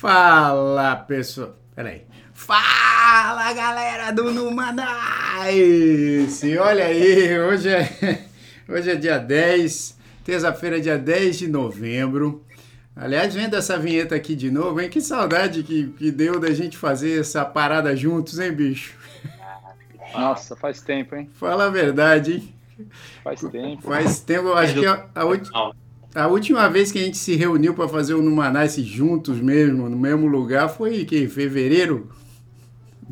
Fala, pessoal. Peraí. Fala, galera do Numanice! Olha aí, hoje é, hoje é dia 10, terça-feira, dia 10 de novembro. Aliás, vendo essa vinheta aqui de novo, hein? Que saudade que, que deu da gente fazer essa parada juntos, hein, bicho? Nossa, faz tempo, hein? Fala a verdade, hein? Faz tempo. Faz tempo, acho que a, a, a última vez que a gente se reuniu para fazer o Numanice juntos mesmo, no mesmo lugar, foi que fevereiro?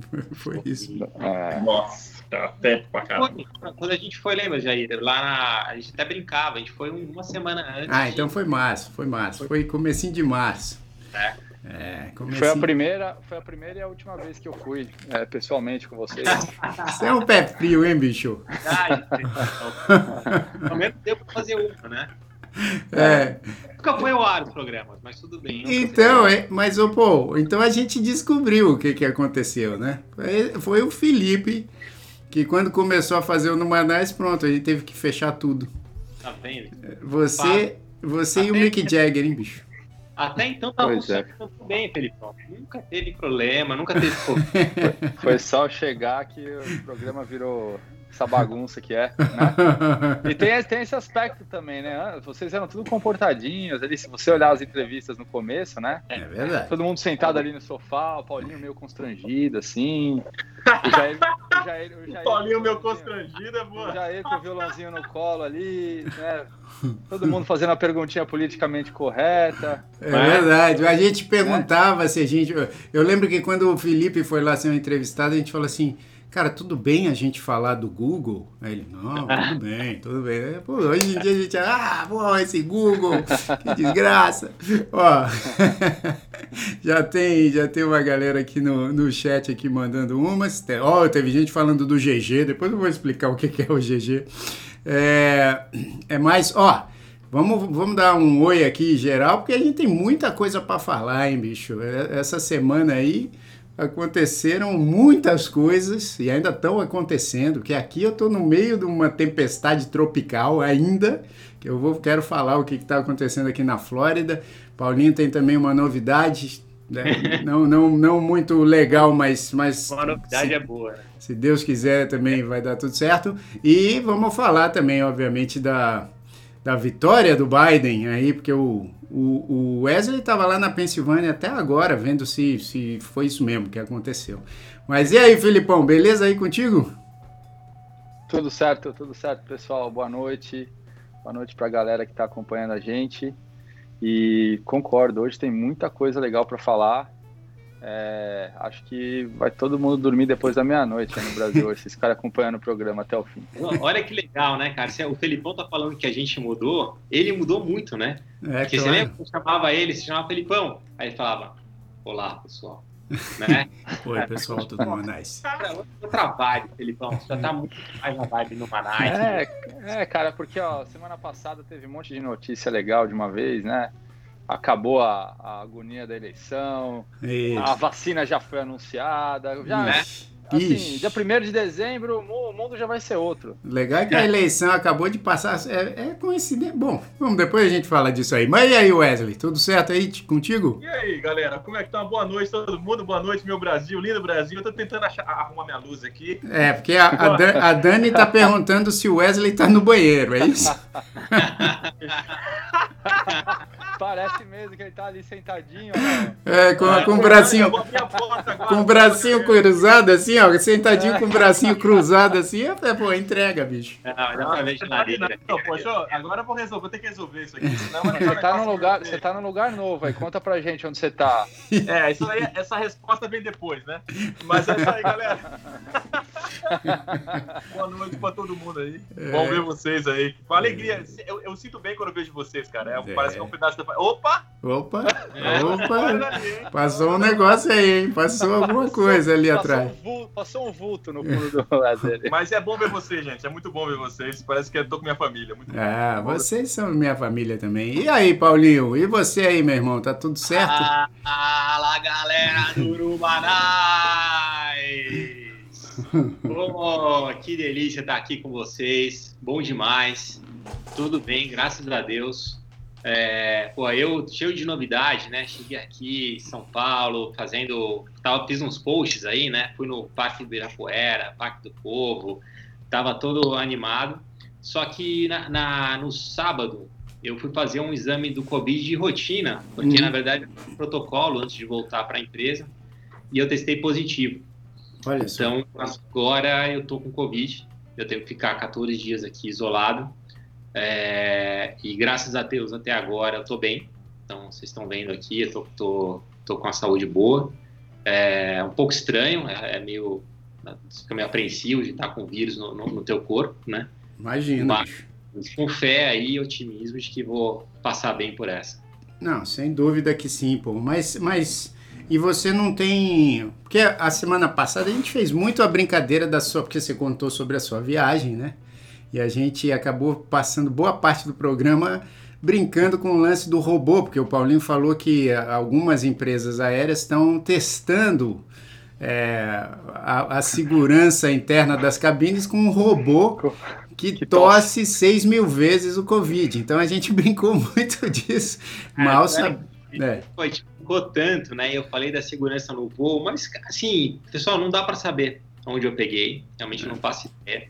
foi isso. É. Nossa, tá tempo pra caramba. Quando a gente foi, lembra, Jair? Lá na, a gente até brincava, a gente foi uma semana antes. Ah, então foi março, foi março. Foi comecinho de março. É. É, foi a primeira, foi a primeira e a última vez que eu fui é, pessoalmente com vocês. Você é um pé frio, hein, bicho? Ah, Ao menos deu pra fazer uma, né? É. Nunca foi ao ar os programas, mas tudo bem. Então, é, mas oh, pô, então a gente descobriu o que, que aconteceu, né? Foi, foi o Felipe que quando começou a fazer o Numanais, pronto, a gente teve que fechar tudo. Tá vendo? Você, você e o Mick Jagger, hein, bicho? Até então tava pois é. bem, Felipe. Nunca teve problema, nunca teve. foi, foi só chegar que o programa virou essa bagunça que é. Né? E tem, tem esse aspecto também, né? Vocês eram tudo comportadinhos ali. Se você olhar as entrevistas no começo, né? É verdade. Todo mundo sentado ali no sofá, o Paulinho meio constrangido, assim. O Jair, o Jair, o Jair, Paulinho meio constrangido, é boa. O Jair com o violãozinho no colo ali, né? Todo mundo fazendo a perguntinha politicamente correta. É verdade. A gente perguntava é. se a gente. Eu lembro que quando o Felipe foi lá ser entrevistado, a gente falou assim cara, tudo bem a gente falar do Google? Aí ele, não, tudo bem, tudo bem. Pô, hoje em dia a gente, ah, pô, esse Google, que desgraça. Ó, já tem, já tem uma galera aqui no, no chat aqui mandando umas. Ó, teve gente falando do GG, depois eu vou explicar o que, é o GG. É, é mais, ó, Vamos, vamos dar um oi aqui geral, porque a gente tem muita coisa para falar, hein, bicho? É, essa semana aí, aconteceram muitas coisas e ainda estão acontecendo, que aqui eu estou no meio de uma tempestade tropical ainda, que eu vou quero falar o que está acontecendo aqui na Flórida. Paulinho tem também uma novidade, né? não, não, não muito legal, mas... mas uma novidade se, é boa. Se Deus quiser também vai dar tudo certo. E vamos falar também, obviamente, da, da vitória do Biden aí, porque o, o, o Wesley estava lá na Pensilvânia até agora, vendo se, se foi isso mesmo que aconteceu. Mas e aí, Filipão, beleza aí contigo? Tudo certo, tudo certo, pessoal. Boa noite. Boa noite para a galera que está acompanhando a gente. E concordo, hoje tem muita coisa legal para falar. É, acho que vai todo mundo dormir depois da meia-noite no Brasil, esses caras acompanhando o programa até o fim. Olha que legal, né, cara? O Felipão tá falando que a gente mudou, ele mudou muito, né? É, Porque claro. você lembra que eu chamava ele, se chamava Felipão, aí ele falava, olá, pessoal. Né? Oi, pessoal, tudo bom? Nice. Cara, outra vibe, Felipão. Você já tá muito mais na vibe no Manais. É, é, cara, porque ó, semana passada teve um monte de notícia legal de uma vez, né? Acabou a, a agonia da eleição, Isso. a vacina já foi anunciada, já? Assim, Ixi. dia 1 de dezembro, o mundo já vai ser outro. Legal é que a eleição acabou de passar. É, é coincidência. Bom, vamos, depois a gente fala disso aí. Mas e aí, Wesley? Tudo certo aí contigo? E aí, galera? Como é que tá? Boa noite, todo mundo. Boa noite, meu Brasil, lindo Brasil. Eu tô tentando achar, arrumar minha luz aqui. É, porque a, a, Dan, a Dani tá perguntando se o Wesley tá no banheiro, é isso? Parece mesmo que ele tá ali sentadinho. É, com, com o bracinho. Com o bracinho cruzado assim, ó, sentadinho com o bracinho cruzado assim, é, pô, entrega, bicho. Não, não, poxa, agora eu vou resolver, vou ter que resolver isso aqui. Senão você, tá num lugar, você tá num lugar novo aí, conta pra gente onde você tá. É, isso aí, essa resposta vem depois, né? Mas é isso aí, galera. Boa noite pra todo mundo aí. É. Bom ver vocês aí. Com alegria. Eu, eu, sinto bem quando eu vejo vocês, cara. É, é. Parece que é um pedaço da. Opa! Opa! É. Opa! Passou um negócio aí, hein? Passou alguma coisa ali passou atrás. Um passou um vulto no fundo do lazer. Mas é bom ver vocês, gente. É muito bom ver vocês. Parece que eu tô com minha família. Muito ah, bom. vocês são minha família também. E aí, Paulinho? E você aí, meu irmão? Tá tudo certo? Fala, galera do Urubanais! Oh, que delícia estar aqui com vocês. Bom demais. Tudo bem, graças a Deus. É, pô, eu cheio de novidade, né? Cheguei aqui em São Paulo, fazendo. Tava, fiz uns posts aí, né? Fui no Parque do Ibirapuera, Parque do Povo, tava todo animado. Só que na, na no sábado eu fui fazer um exame do Covid de rotina, porque uhum. na verdade um protocolo antes de voltar para a empresa e eu testei positivo. Olha então só. agora eu tô com Covid, eu tenho que ficar 14 dias aqui isolado. É, e graças a Deus até agora eu tô bem. Então vocês estão vendo aqui, eu tô, tô, tô com a saúde boa. É um pouco estranho, é, é meio. Fica meio apreensivo de estar com vírus no, no, no teu corpo, né? Imagina. Mas, com fé aí e otimismo de que vou passar bem por essa. Não, sem dúvida que sim, pô. Mas, mas e você não tem. Porque a semana passada a gente fez muito a brincadeira da sua. Porque você contou sobre a sua viagem, né? E a gente acabou passando boa parte do programa brincando com o lance do robô, porque o Paulinho falou que algumas empresas aéreas estão testando é, a, a, segurança interna das cabines com um robô que, que tosse 6 mil vezes o Covid. Então a gente brincou muito disso. É, Mal sabe. É. Foi, ficou tanto, né? Eu falei da segurança no voo, mas assim, pessoal, não dá para saber onde eu peguei. Realmente não faço ideia.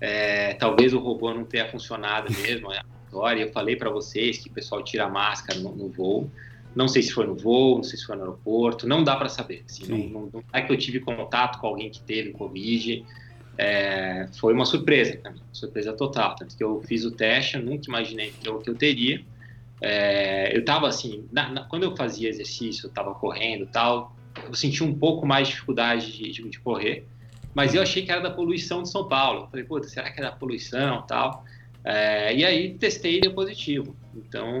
É, talvez o robô não tenha funcionado mesmo. É história. Eu falei para vocês que o pessoal tira a máscara no, no, voo. Não sei se foi no voo, não sei se foi no aeroporto. Não dá para saber. Assim, não, não, é que eu tive contato com alguém que teve Covid. É, foi uma surpresa, surpresa total. Tanto que eu fiz o teste, eu nunca imaginei que eu, que eu teria. É, eu estava assim, na, na, quando eu fazia exercício, eu estava correndo tal, eu senti um pouco mais de dificuldade de, de, de, correr, mas eu achei que era da poluição de São Paulo. Eu falei, puta, será que é da poluição tal? É, e aí testei e deu positivo. Então.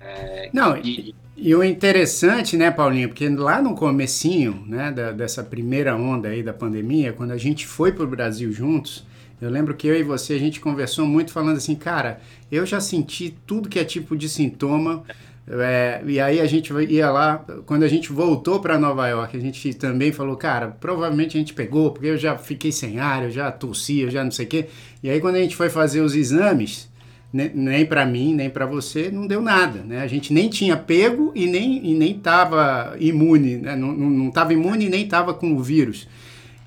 É. Não, e, e, o interessante, né, Paulinho, porque lá no comecinho, né, da, dessa primeira onda aí da pandemia, quando a gente foi para o Brasil juntos, eu lembro que eu e você a gente conversou muito falando assim, cara, eu já senti tudo que é tipo de sintoma. É, e aí a gente ia lá, quando a gente voltou para Nova York, a gente também falou, cara, provavelmente a gente pegou, porque eu já fiquei sem ar, eu já tossi, eu já não sei o quê. E aí quando a gente foi fazer os exames, nem para mim, nem para você, não deu nada, né? A gente nem tinha pego e nem e nem estava imune, né? não estava imune e nem estava com o vírus.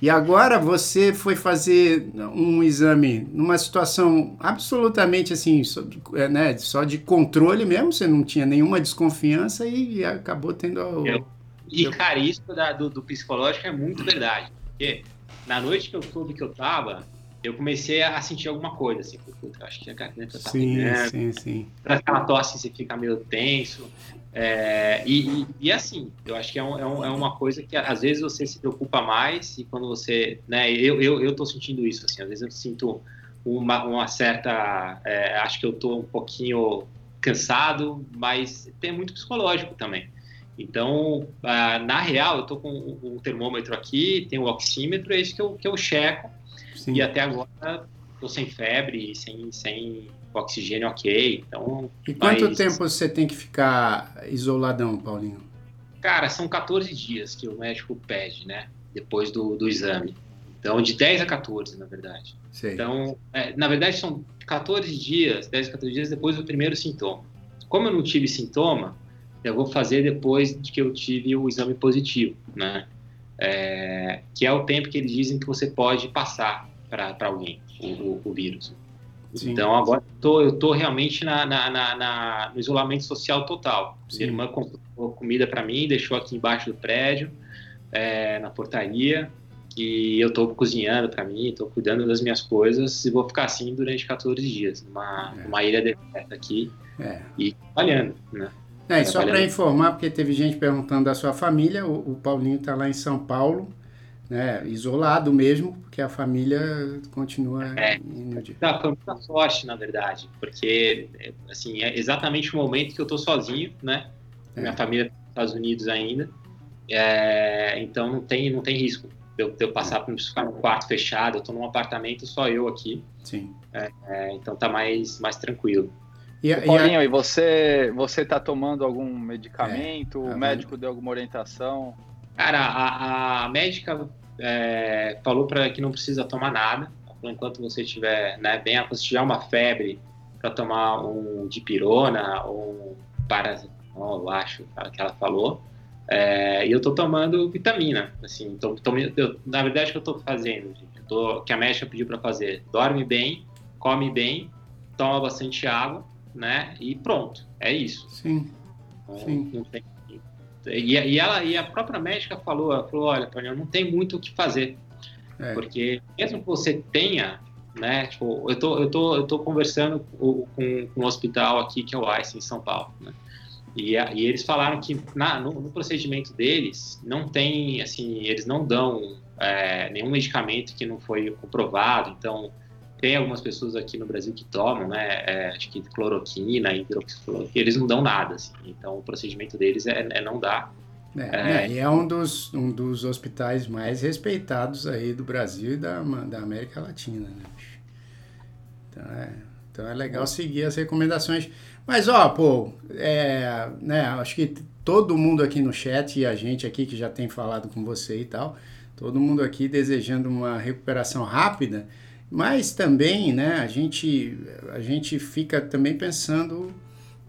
E agora você foi fazer um exame numa situação absolutamente assim, só de, é, né, só de controle mesmo, você não tinha nenhuma desconfiança e, e acabou tendo. O, Eu, e, cara, isso da, do, do, psicológico é muito verdade. Porque na noite que eu soube que eu tava, eu comecei a sentir alguma coisa, assim, puta, acho que a garganta tá sim, sim, sim. Aquela tosse, você fica meio tenso. É, e, e, e, assim, eu acho que é, um, é, um, é, uma coisa que às vezes você se preocupa mais e quando você, né, eu, eu, eu tô sentindo isso, assim, às vezes eu sinto uma, uma certa, é, acho que eu tô um pouquinho cansado, mas tem muito psicológico também. Então, ah, na real, eu tô com o termômetro aqui, tem o oxímetro, é isso que eu, que eu checo, Sim. e até agora tô sem febre, sem, sem oxigênio ok. Então, e quanto mas... tempo você tem que ficar isoladão, Paulinho? Cara, são 14 dias que o médico pede, né? Depois do, do exame. Então, de 10 a 14, na verdade. Sei. Então, é, na verdade, são 14 dias, 10 a 14 dias depois do primeiro sintoma. Como eu não tive sintoma, eu vou fazer depois de que eu tive o exame positivo, né? É, que é o tempo que eles dizem que você pode passar para alguém o, o, o vírus. Sim. Então agora tô, eu tô realmente na, na, na, na no isolamento social total. Sim. Minha irmã comprou comida para mim, deixou aqui embaixo do prédio, é, na portaria, e eu tô cozinhando para mim, tô cuidando das minhas coisas e vou ficar assim durante 14 dias, numa, é. numa ilha deserta aqui é. e trabalhando, né? É, e só para informar, porque teve gente perguntando da sua família, o, o Paulinho está lá em São Paulo, né, isolado mesmo, porque a família continua é, indo de... Tá, foi muita sorte, na verdade, porque assim, é exatamente o momento que eu tô sozinho, né? É. Minha família tá nos Estados Unidos ainda, é, então não tem, não tem risco de eu, de eu passar para ficar num quarto fechado, eu tô num apartamento só eu aqui. Sim. É, é, então tá mais, mais tranquilo. E, e, Paulinho, e você, você tá tomando algum medicamento? É, o médico deu alguma orientação? Cara, a, a médica é, falou para que não precisa tomar nada. Enquanto você estiver né, bem, se tiver uma febre, para tomar um dipirona ou um paracetamol, eu acho que ela falou. É, e eu tô tomando vitamina, assim, tô, tô, eu, na verdade o que eu tô fazendo, gente, tô, que a médica pediu para fazer, dorme bem, come bem, toma bastante água, né, e pronto, é isso. Sim, então, sim. Tem, e, e, ela, e a própria médica falou, falou, olha, Tony, não tem muito o que fazer, é. porque mesmo que você tenha né? Tipo, eu tô, eu tô, eu tô conversando com, com, com um hospital aqui que é o ICE em São Paulo, né? E, e eles falaram que na, no, no, procedimento deles não tem, assim, eles não dão é, nenhum medicamento que não foi comprovado. Então, tem algumas pessoas aqui no Brasil que tomam, né? É, acho que cloroquina, hidroxicloroquina, eles não dão nada, assim. Então, o procedimento deles é, é não dar. É, é, e é um dos, um dos hospitais mais respeitados aí do Brasil e da, da América Latina, né? Então é, então é legal seguir as recomendações. Mas, ó, pô, é, né, acho que todo mundo aqui no chat e a gente aqui que já tem falado com você e tal, todo mundo aqui desejando uma recuperação rápida, mas também, né, a gente, a gente fica também pensando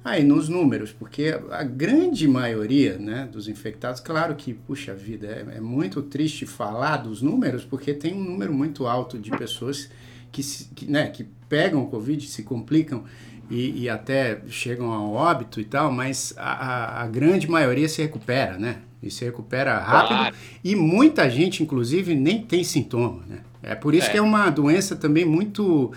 aí nos números, porque a grande maioria, né, dos infectados, claro que, puxa vida, é, é muito triste falar dos números, porque tem um número muito alto de pessoas que, que, né, que pegam Covid, se complicam e, e, até chegam ao óbito e tal, mas a, a, grande maioria se recupera, né? E se recupera rápido. Claro. E muita gente, inclusive, nem tem sintoma, né? É por isso é. que é uma doença também muito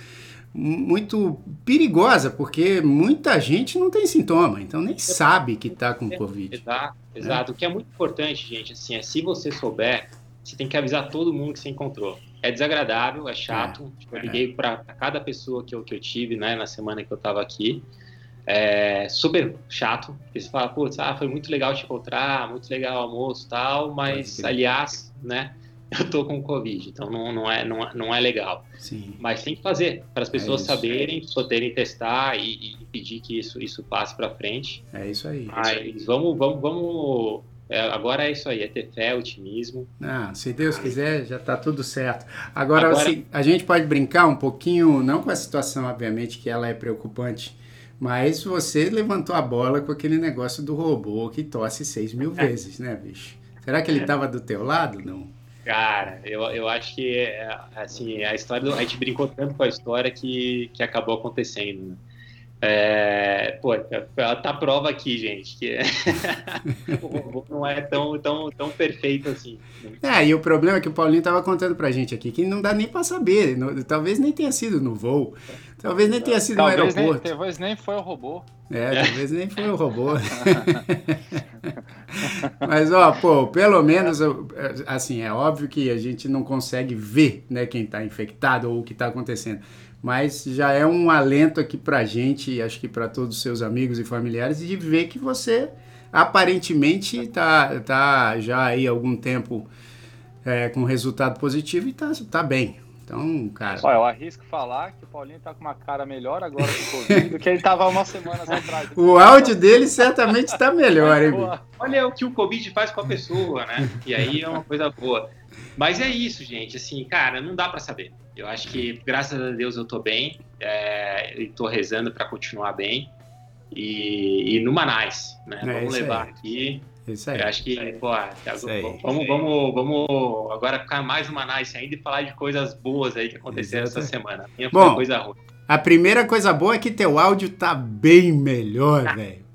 muito perigosa, porque muita gente não tem sintoma, então nem sabe que está com Covid. Exato, exato. É. O que é muito importante, gente, assim, é se você souber, você tem que avisar todo mundo que você encontrou é desagradável, é chato. É, tipo, eu liguei para cada pessoa que eu, que eu tive né, na semana que eu estava aqui. É super chato. Porque você fala, putz, ah, foi muito legal te encontrar, muito legal o almoço e tal, mas, aliás, né, eu tô com Covid, então não, não, é, não, é, não é legal. Sim. Mas tem que fazer, para as pessoas é saberem, poderem testar e, e, pedir que isso, isso passe para frente. É isso aí. Mas vamos, vamos, vamos é, agora é isso aí, é ter fé, otimismo. Ah, se Deus quiser, já está tudo certo. Agora, agora... Assim, a gente pode brincar um pouquinho, não com a situação, obviamente, que ela é preocupante, mas você levantou a bola com aquele negócio do robô que tosse 6 mil vezes, né, bicho? Será que ele estava do teu lado? Não. Cara, eu, eu acho que, assim, a história, do, a gente brincou tanto com a história que, que acabou acontecendo, né? É, pô, tá prova aqui, gente, que é... o robô não é tão, tão, tão perfeito assim. É, e o problema é que o Paulinho tava contando pra gente aqui, que não dá nem pra saber, talvez nem tenha sido no voo, talvez nem tenha sido talvez no aeroporto. Nem, talvez nem foi o robô. É, talvez nem foi o robô. Mas, ó, pô, pelo menos, assim, é óbvio que a gente não consegue ver, né, quem tá infectado ou o que tá acontecendo mas já é um alento aqui para a gente, e acho que para todos os seus amigos e familiares, de ver que você aparentemente está tá já aí algum tempo é, com resultado positivo e está tá bem. Então, cara. Olha, eu arrisco falar que o Paulinho tá com uma cara melhor agora com o Covid do que ele tava umas semanas atrás. o áudio dele certamente está melhor, hein? Olha o que o Covid faz com a pessoa, né? E aí é uma coisa boa. Mas é isso, gente. Assim, cara, não dá para saber. Eu acho que, graças a Deus, eu tô bem. É, e tô rezando para continuar bem. E, e no Manais, né? É, vamos levar aí. aqui. Isso aí. Eu acho que, pô, vamos, vamos, vamos agora ficar mais no Manais ainda e falar de coisas boas aí que aconteceram essa semana. Minha Bom, coisa ruim. A primeira coisa boa é que teu áudio tá bem melhor, velho.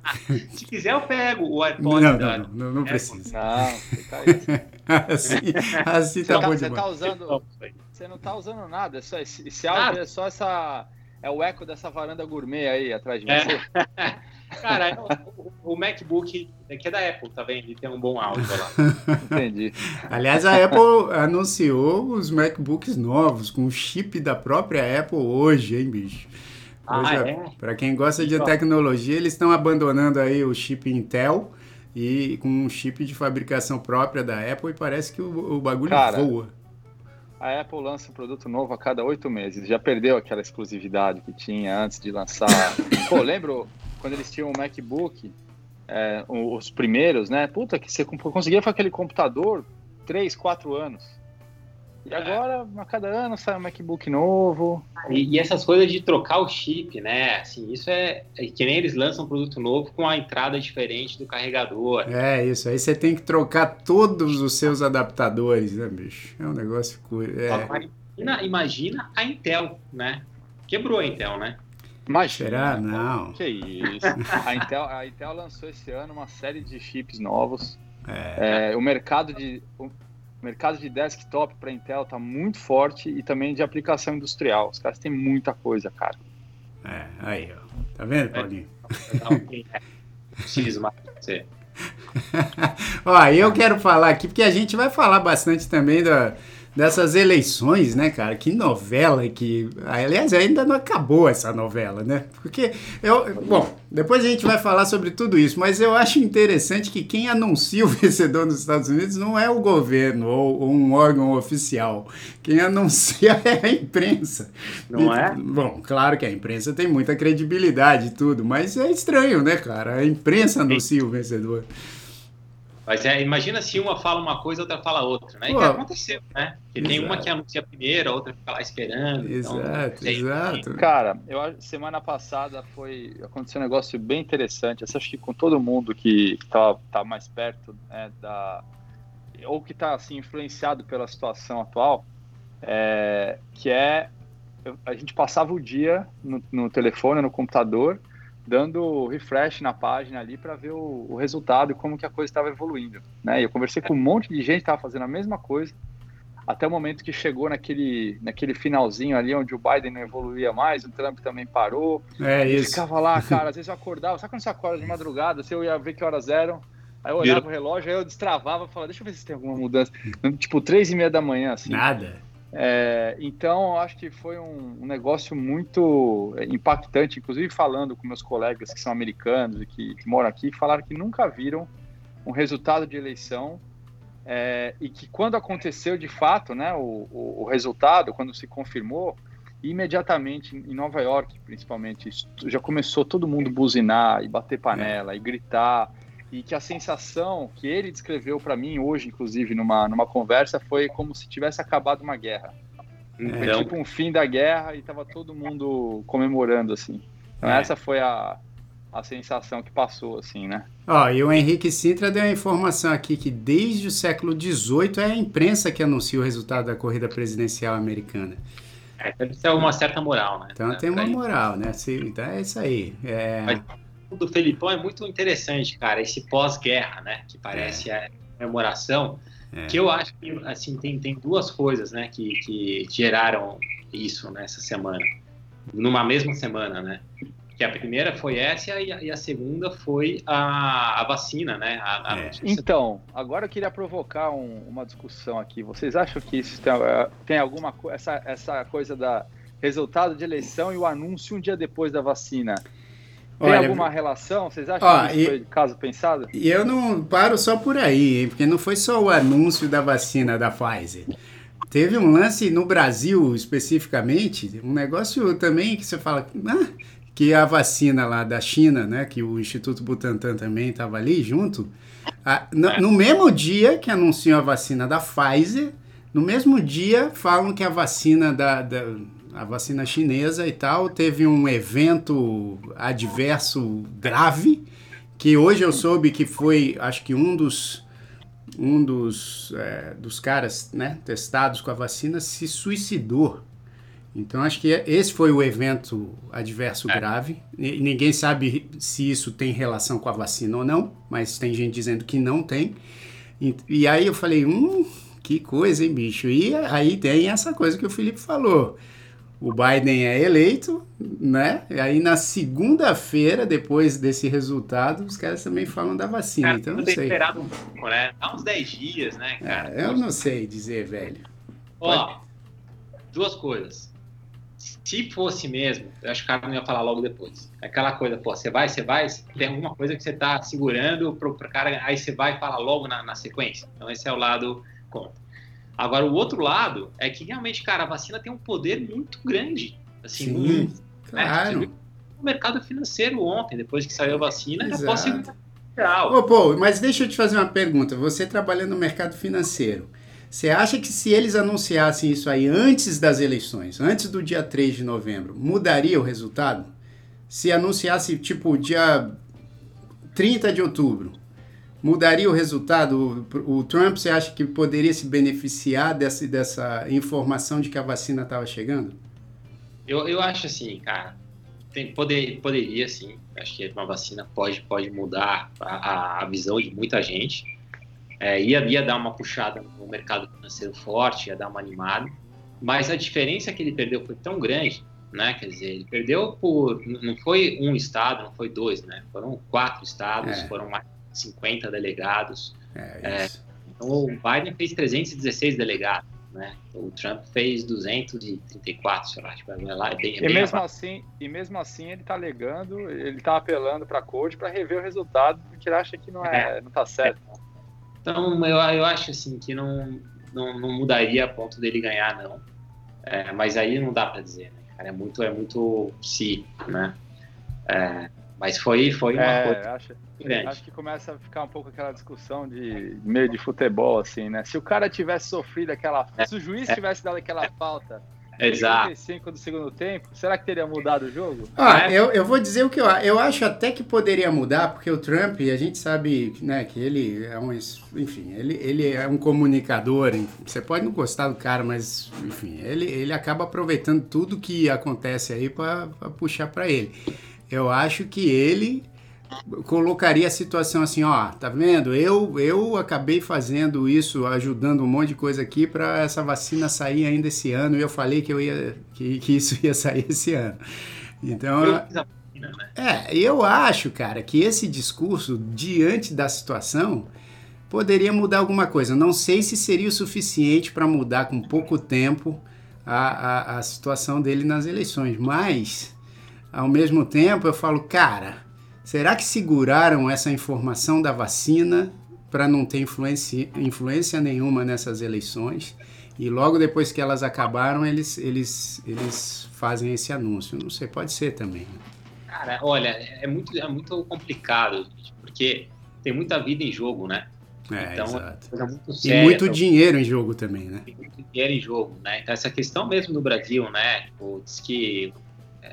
Se quiser, eu pego o iPod. Não, não, não, não, não precisa. Não, fica aí. assim, assim tá, tá bom você demais. Tá usando, você não tá usando nada. Só, esse, esse áudio é só essa. É o eco dessa varanda gourmet aí atrás de você. É. Cara, é o, o, MacBook que é da Apple, tá vendo? Ele tem um bom áudio lá. Entendi. Aliás, a Apple anunciou os MacBooks novos com o chip da própria Apple hoje, hein, bicho? ah, é? Para quem gosta de tecnologia, eles estão abandonando aí o chip Intel e com um chip de fabricação própria da Apple e parece que o, o bagulho Cara, voa. A Apple lança um produto novo a cada oito meses. Já perdeu aquela exclusividade que tinha antes de lançar. Pô, lembro quando eles tinham o MacBook, é, os primeiros, né? Puta, que você conseguia fazer aquele computador três, quatro anos. E agora, a cada ano sai um MacBook novo. E, e, essas coisas de trocar o chip, né? Assim, isso é, é, que nem eles lançam um produto novo com a entrada diferente do carregador. É, isso. Aí você tem que trocar todos os seus adaptadores, né, bicho? É um negócio. É. Imagina, imagina a Intel, né? Quebrou a Intel, né? Imagina. Será? Não. Que isso. A Intel, a Intel lançou esse ano uma série de chips novos. É. É, o mercado de o mercado de desktop para Intel está muito forte e também de aplicação industrial. Os caras têm muita coisa, cara. É, aí, ó. Tá vendo, Paulinho? Preciso mais você. ó, eu quero falar aqui, porque a gente vai falar bastante também da dessas eleições, né, cara? Que novela que. Aliás, ainda não acabou essa novela, né? Porque eu. Bom, depois a gente vai falar sobre tudo isso, mas eu acho interessante que quem anuncia o vencedor nos Estados Unidos não é o governo ou, ou um órgão oficial. Quem anuncia é a imprensa. Não é? Bom, claro que a imprensa tem muita credibilidade e tudo, mas é estranho, né, cara? A imprensa anuncia o vencedor. Mas é, imagina se uma fala uma coisa, outra fala outra, né? E Pô, que aconteceu, né? Que tem uma que anuncia a primeira, a outra fica lá esperando. Exato, então, exato. Cara, eu semana passada foi aconteceu um negócio bem interessante. Eu acho que com todo mundo que tá, tá mais perto né, da ou que está assim influenciado pela situação atual, é, que é a gente passava o dia no, no telefone, no computador dando refresh na página ali para ver o, o, resultado e como que a coisa estava evoluindo, né? E eu conversei com um monte de gente que estava fazendo a mesma coisa até o momento que chegou naquele, naquele finalzinho ali onde o Biden não evoluía mais, o Trump também parou. É isso. Ficava lá, cara, às vezes eu acordava, sabe quando você acorda de madrugada, você ia ver que horas eram, aí eu olhava o relógio, aí eu destravava e falava, deixa eu ver se tem alguma mudança. Tipo, três e meia da manhã, assim. Nada. É, então, acho que foi um, um, negócio muito impactante, inclusive falando com meus colegas que são americanos e que, que moram aqui, falaram que nunca viram um resultado de eleição é, e que quando aconteceu de fato né, o, o, o, resultado, quando se confirmou, imediatamente em Nova York, principalmente, já começou todo mundo buzinar e bater panela é. e gritar e que a sensação que ele descreveu para mim hoje, inclusive numa, numa conversa, foi como se tivesse acabado uma guerra. É. Foi tipo um fim da guerra e estava todo mundo comemorando assim. Então é. essa foi a, a sensação que passou assim, né? Ó, e o Henrique Sintra deu a informação aqui que desde o século XVIII é a imprensa que anuncia o resultado da corrida presidencial americana. É, deve ter uma certa moral, né? Então tem uma moral, né? Então é isso aí. É... Mas do Felipão é muito interessante, cara, esse pós-guerra, né? Que parece é. a comemoração. É. Que eu acho que, assim, tem, tem duas coisas, né? Que, que geraram isso nessa semana. Numa mesma semana, né? Que a primeira foi essa e a, e a segunda foi a, a vacina, né? A, é. Então, agora eu queria provocar um, uma discussão aqui. Vocês acham que isso tem, tem alguma coisa, essa, essa coisa da resultado de eleição e o anúncio um dia depois da vacina? Tem Olha, alguma relação? Vocês acham ó, que isso foi caso pensado? E eu não paro só por aí, hein, porque não foi só o anúncio da vacina da Pfizer. Teve um lance no Brasil especificamente, um negócio também que você fala, ah, que a vacina lá da China, né, que o Instituto Butantan também estava ali junto, a, no, é. no mesmo dia que anunciou a vacina da Pfizer, no mesmo dia falam que a vacina da, da a vacina chinesa e tal, teve um evento adverso grave, que hoje eu soube que foi, acho que um dos, um dos, é, dos caras né, testados com a vacina se suicidou. Então acho que esse foi o evento adverso é. grave. E ninguém sabe se isso tem relação com a vacina ou não, mas tem gente dizendo que não tem. E, e aí eu falei, hum, que coisa, hein, bicho? E aí tem essa coisa que o Felipe falou o Biden é eleito, né? E aí na segunda-feira, depois desse resultado, os caras também falam da vacina. Cara, então não sei. esperado um pouco, né? Há uns 10 dias, né, cara? É, eu não sei dizer, velho. Ó, Pode... duas coisas. Se fosse mesmo, eu acho que o cara não ia falar logo depois. Aquela coisa, pô, você vai, você vai, tem alguma coisa que você tá segurando pro, pro cara, aí você vai e fala logo na, na sequência. Então esse é o lado contra. Agora, o outro lado é que realmente, cara, a vacina tem um poder muito grande. Assim, Sim, muito, né? claro. Né? O mercado financeiro ontem, depois que saiu a vacina, Exato. já posso ser Ô, pô, mas deixa eu te fazer uma pergunta. Você trabalha no mercado financeiro. Você acha que se eles anunciassem isso aí antes das eleições, antes do dia 3 de novembro, mudaria o resultado? Se anunciasse, tipo, dia 30 de outubro, mudaria o resultado? O, o Trump, você acha que poderia se beneficiar dessa, dessa informação de que a vacina estava chegando? Eu, eu acho assim, cara, tem, poder, poderia sim. Acho que uma vacina pode, pode mudar a, a visão de muita gente. É, ia, ia dar uma puxada no mercado financeiro forte, ia dar uma animada. Mas a diferença que ele perdeu foi tão grande, né? Quer dizer, ele perdeu por. Não foi um estado, não foi dois, né? Foram quatro estados, é. foram mais 50 delegados. É, é então o Biden fez 316 delegados né? O Trump fez 234, sei lá, tipo, é lá, é bem, é e mesmo assim, e mesmo assim ele está alegando, ele está apelando para a corte para rever o resultado, porque ele acha que não é, é não tá certo. Então eu, eu acho assim que não, não, não mudaria a ponto dele ganhar não, é, mas aí não dá para dizer, né? Cara, é muito é muito si, né? É, mas foi, foi uma é, coisa acho, grande. Acho que começa a ficar um pouco aquela discussão de meio de futebol, assim, né? Se o cara tivesse sofrido aquela. É, se o juiz é, tivesse dado aquela falta. Exato. 35 do segundo tempo, será que teria mudado o jogo? Ah, eu, eu vou dizer o que eu Eu acho até que poderia mudar, porque o Trump, a gente sabe né, que ele é um. Enfim, ele, ele é um comunicador. Você pode não gostar do cara, mas, enfim, ele, ele acaba aproveitando tudo que acontece aí para puxar para ele eu acho que ele colocaria a situação assim, ó, tá vendo? Eu eu acabei fazendo isso, ajudando um monte de coisa aqui para essa vacina sair ainda esse ano e eu falei que eu ia que, que isso ia sair esse ano. Então, é, eu acho, cara, que esse discurso diante da situação poderia mudar alguma coisa. Não sei se seria o suficiente para mudar com pouco tempo a, a, a situação dele nas eleições, mas ao mesmo tempo eu falo, cara, será que seguraram essa informação da vacina para não ter influência, influência nenhuma nessas eleições? E logo depois que elas acabaram, eles, eles, eles fazem esse anúncio. Não sei, pode ser também. Cara, olha, é muito, é muito complicado, porque tem muita vida em jogo, né? É, então, exato. É muito séria, e muito então, dinheiro em jogo também, né? Tem muito dinheiro em jogo, né? Então, essa questão mesmo no Brasil, né? Tipo, diz que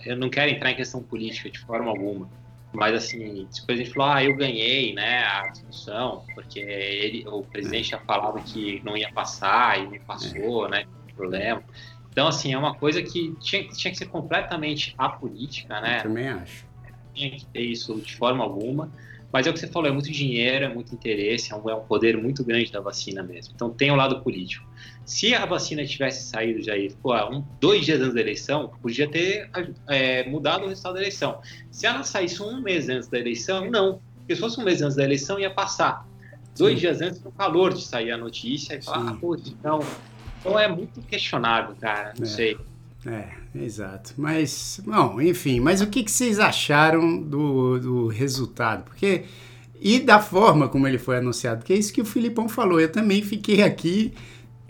eu não quero entrar em questão política de forma alguma, mas assim, se o presidente falou, ah, eu ganhei, né, a discussão, porque ele, o presidente tinha falado que não ia passar e não passou, né, problema. Então, assim, é uma coisa que tinha, tinha que ser completamente apolítica, né? Eu também acho. Tinha que ter isso de forma alguma. Mas é o que você falou, é muito dinheiro, é muito interesse, é um, é um poder muito grande da vacina mesmo. Então tem o um lado político. Se a vacina tivesse saído já pô, um, dois dias antes da eleição, podia ter é, mudado o resultado da eleição. Se ela saísse um mês antes da eleição, não. Porque se fosse um mês antes da eleição, ia passar. Dois Sim. dias antes, no calor de sair a notícia, e falar, ah, pô, então. Então é muito questionável, cara. Não é. sei. É, exato. Mas, bom, enfim, mas o que, que vocês acharam do, do resultado? Porque. E da forma como ele foi anunciado, que é isso que o Filipão falou. Eu também fiquei aqui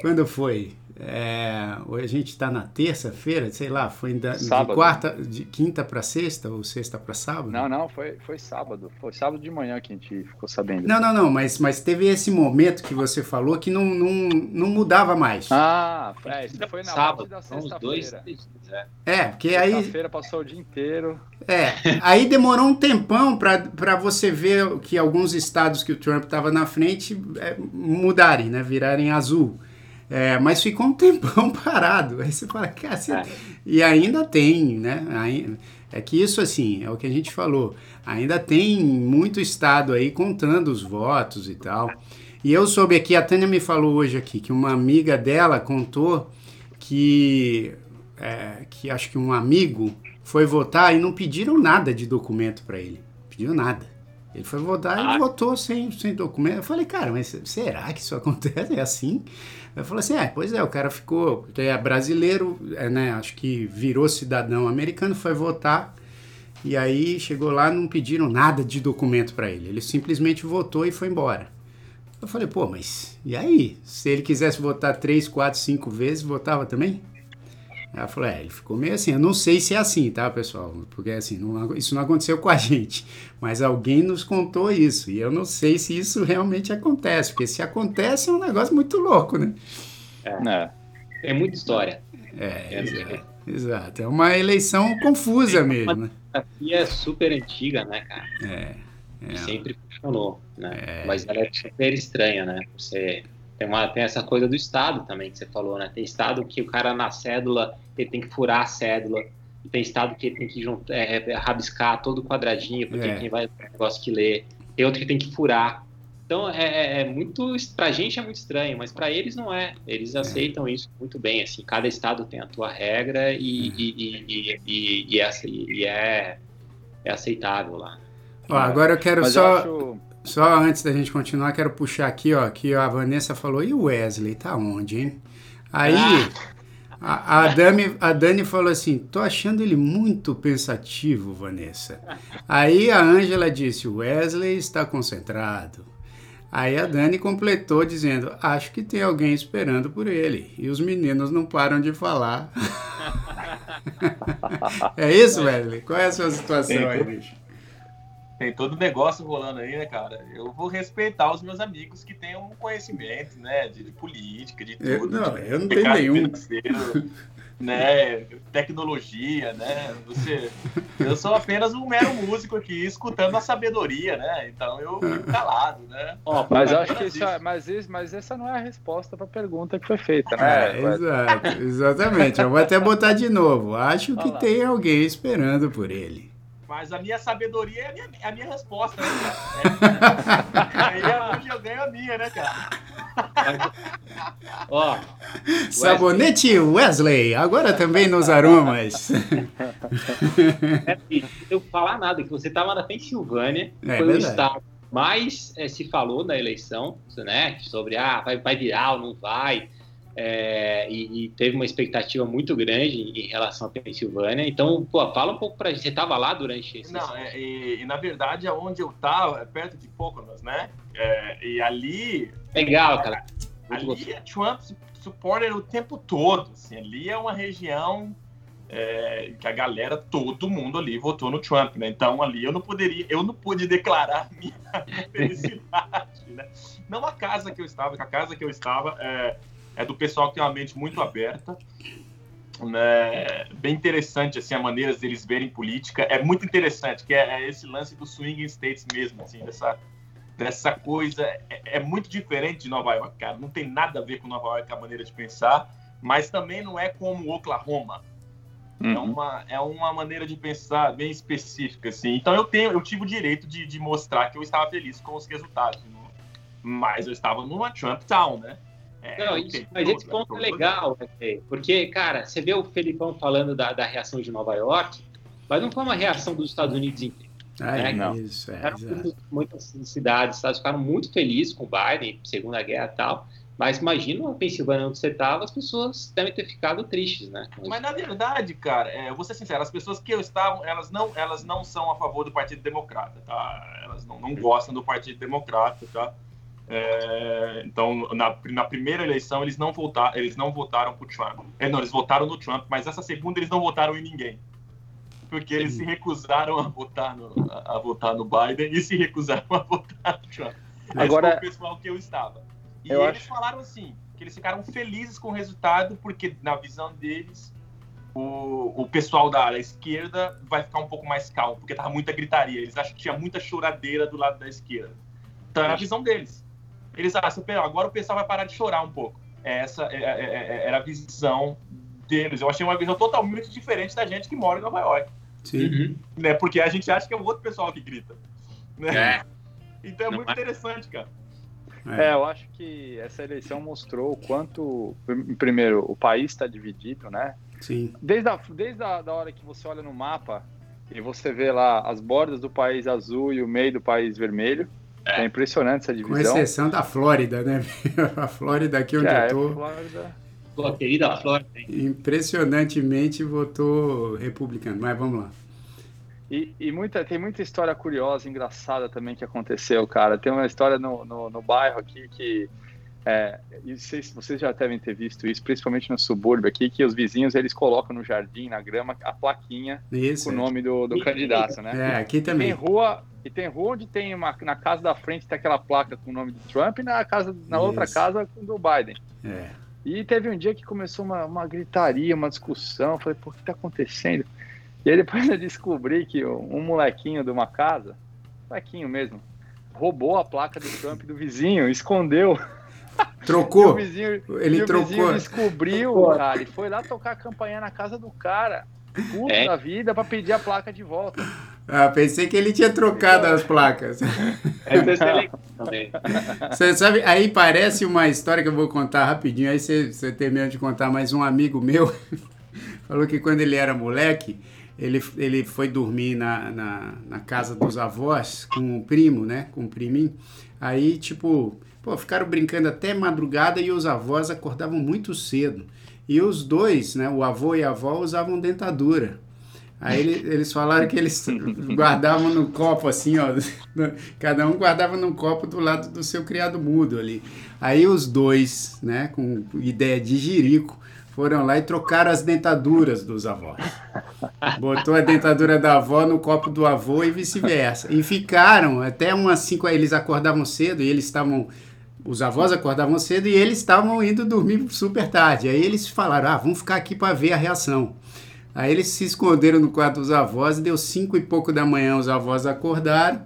quando foi? É, hoje a gente está na terça-feira, sei lá, foi da, de quarta, de quinta para sexta ou sexta para sábado? Não, não, foi, foi sábado. Foi sábado de manhã que a gente ficou sabendo. Não, não, não, mas, mas teve esse momento que você falou que não, não, não mudava mais. Ah, é, isso foi na sábado, da sexta-feira. É, porque aí. Sexta-feira passou o dia inteiro. É, aí demorou um tempão para você ver que alguns estados que o Trump estava na frente é, mudarem, né, virarem azul. É, mas ficou um tempão parado. Aí você fala, cara, você... É. e ainda tem, né? É que isso, assim, é o que a gente falou. Ainda tem muito estado aí contando os votos e tal. E eu soube aqui, a Tânia me falou hoje aqui, que uma amiga dela contou que, é, que acho que um amigo foi votar e não pediram nada de documento para ele. Pediu nada. Ele foi votar ah. e votou sem, sem documento. Eu falei, cara, mas será que isso acontece? É assim? Eu falei assim, é, pois é, o cara ficou, é brasileiro, é, né, acho que virou cidadão americano, foi votar, e aí chegou lá não pediram nada de documento para ele. Ele simplesmente votou e foi embora. Eu falei, pô, mas e aí? Se ele quisesse votar três, quatro, cinco vezes, votava também? Ela falou, é, ele ficou meio assim. Eu não sei se é assim, tá, pessoal? Porque assim, não, isso não aconteceu com a gente. Mas alguém nos contou isso. E eu não sei se isso realmente acontece. Porque se acontece é um negócio muito louco, né? É, é muita história. É, é exato, exato. É uma eleição confusa é mesmo. Né? é super antiga, né, cara? É. é. Sempre funcionou, né? É. Mas ela é super estranha, né? Você tem, uma, tem essa coisa do Estado também que você falou, né? Tem Estado que o cara na cédula, ele tem que furar a cédula. Tem Estado que ele tem que juntar, é, é, rabiscar todo quadradinho, porque é. quem vai negócio que lê. Tem outro que tem que furar. Então é, é, é muito. Pra gente é muito estranho, mas para eles não é. Eles aceitam isso muito bem. Assim, cada estado tem a tua regra e, e, e, e, e, é, e é, é aceitável lá. Ó, agora eu quero mas só. Eu acho só antes da gente continuar, quero puxar aqui, ó, que a Vanessa falou, e o Wesley, tá onde, hein? Aí a, a, Dani, a Dani falou assim, tô achando ele muito pensativo, Vanessa. Aí a Ângela disse, o Wesley está concentrado. Aí a Dani completou dizendo, acho que tem alguém esperando por ele. E os meninos não param de falar. é isso, Wesley? Qual é a sua situação aí, bicho? Tem todo o negócio rolando aí, né, cara? Eu vou respeitar os meus amigos que tenham conhecimento, né, de, de política, de tudo. Eu, não, eu não tenho nenhum. né, tecnologia, né? Você, eu sou apenas um mero músico aqui, escutando a sabedoria, né? Então eu fico calado, né? Oh, mas acho que isso, mas, isso, mas essa não é a resposta para a pergunta que foi feita, né? É, exato, exatamente. Eu vou até botar de novo. Acho que tem alguém esperando por ele. Mas a minha sabedoria é a minha, é a minha resposta, né, cara? É, aí é onde eu ganho a minha, né, cara? Ó, Sabonete Wesley, agora também nos aromas. É, eu falar nada, que você estava na Pensilvânia, é, foi verdade. o estado mais é, se falou na eleição, né? Sobre ah, vai, vai virar ou não vai é, e, e, teve uma expectativa muito grande em, relação à Pensilvânia. Então, pô, fala um pouco pra gente. Você estava lá durante esse. Não, é, e, e, na verdade, aonde eu estava, é perto de Poconos, né? É, e ali. Legal, cara. Muito ali gostoso. é Trump supporter o tempo todo. Assim, ali é uma região é, que a galera, todo mundo ali votou no Trump, né? Então ali eu não poderia, eu não pude declarar minha felicidade, né? Não a casa que eu estava, que a casa que eu estava é, é do pessoal que tem uma mente muito aberta. Né, bem interessante assim a maneira deles verem política. É muito interessante que é, é esse lance do swing states mesmo assim dessa dessa coisa. É, é, muito diferente de Nova York cara. Não tem nada a ver com Nova York a maneira de pensar mas também não é como Oklahoma. É uhum. é uma é uma maneira de pensar bem específica assim. Então eu tenho eu tive o direito de, de mostrar que eu estava feliz com os resultados mas eu estava numa Trump Town né é, não, isso, mas esse ponto é legal, porque, cara, você vê o Felipão falando da, da reação de Nova York, mas não foi uma reação dos Estados Unidos inteiro. Ah, né? não. Isso, é, muitas cidades, Estados ficaram muito felizes com o Biden, Segunda Guerra e tal, mas imagina a Pensilvânia onde você estava, as pessoas devem ter ficado tristes, né? Mas na verdade, cara, é, eu vou ser sincero, as pessoas que eu estava, elas não, elas não são a favor do Partido Democrata, tá? Elas não, não gostam do Partido Democrata, tá? É, então, na, na, primeira eleição, eles não, votar, eles não votaram por Trump. É, não, eles votaram no Trump, mas essa segunda eles não votaram em ninguém. Porque eles se recusaram a votar no, a, a votar no Biden e se recusaram a votar no Trump. Agora, Esse foi o pessoal que eu estava. E eu eles acho... falaram assim, que eles ficaram felizes com o resultado, porque na visão deles, o, o pessoal da esquerda vai ficar um pouco mais calmo, porque tava muita gritaria. Eles acham que tinha muita choradeira do lado da esquerda. Então era a visão deles. Eles acham, agora o pessoal vai parar de chorar um pouco. Essa é, é, é, era a visão deles. Eu achei uma visão totalmente diferente da gente que mora em Nova York. Sim. Uhum. Né? Porque a gente acha que é o outro pessoal que grita. Né? É. Então é Não muito interessante, cara. É. é, eu acho que essa eleição mostrou o quanto, primeiro, o país está dividido, né? Sim. Desde, a, desde a da hora que você olha no mapa e você vê lá as bordas do país azul e o meio do país vermelho, é. é impressionante essa divisão. Com exceção da Flórida, né? A Flórida aqui onde é, eu tô. Flórida. Pô, querida Flórida. Impressionantemente votou republicano, mas vamos lá. E, e, muita, tem muita história curiosa, engraçada também que aconteceu, cara. Tem uma história no, no, no bairro aqui que É, e vocês, vocês já devem ter visto isso, principalmente no subúrbio aqui, que os vizinhos eles colocam no jardim, na grama, a plaquinha Isso. com o é. nome do, do candidato, né? É, aqui Tem também. rua, e tem rua onde tem uma, na casa da frente tem aquela placa com o nome do Trump e na, casa, na outra casa com o do Biden. É. E teve um dia que começou uma, uma gritaria, uma discussão. Eu falei, pô, o que tá acontecendo? E aí depois eu descobri que um molequinho de uma casa, molequinho mesmo, roubou a placa do Trump do vizinho, escondeu. E o Trocou. vizinho, Ele e o trocou. vizinho descobriu, cara, e foi lá tocar a campanha na casa do cara. Puta É. da vida pra pedir a placa de volta. Ah, pensei que ele tinha trocado as placas. É. Você sabe, aí parece uma história que eu vou contar rapidinho, aí você, você termina de contar, mas um amigo meu falou que quando ele era moleque, ele, ele foi dormir na, na, na casa dos avós com um primo, né? Com um priminho. Aí, tipo, pô, ficaram brincando até madrugada e os avós acordavam muito cedo. E os dois, né? O avô e a avó usavam dentadura. Aí ele- eles falaram que eles guardavam no copo assim, ó. Cada um guardava num copo do lado do seu criado mudo ali. Aí os dois, né, com ideia de jirico, foram lá e trocaram as dentaduras dos avós. Botou a dentadura da avó no copo do avô e vice-versa. E ficaram até umas 5 eles acordavam cedo e eles estavam os avós acordavam cedo e eles estavam indo dormir super tarde. Aí eles falaram: "Ah, vamos ficar aqui para ver a reação". Aí eles se esconderam no quarto dos avós, deu cinco e pouco da manhã, os avós acordaram.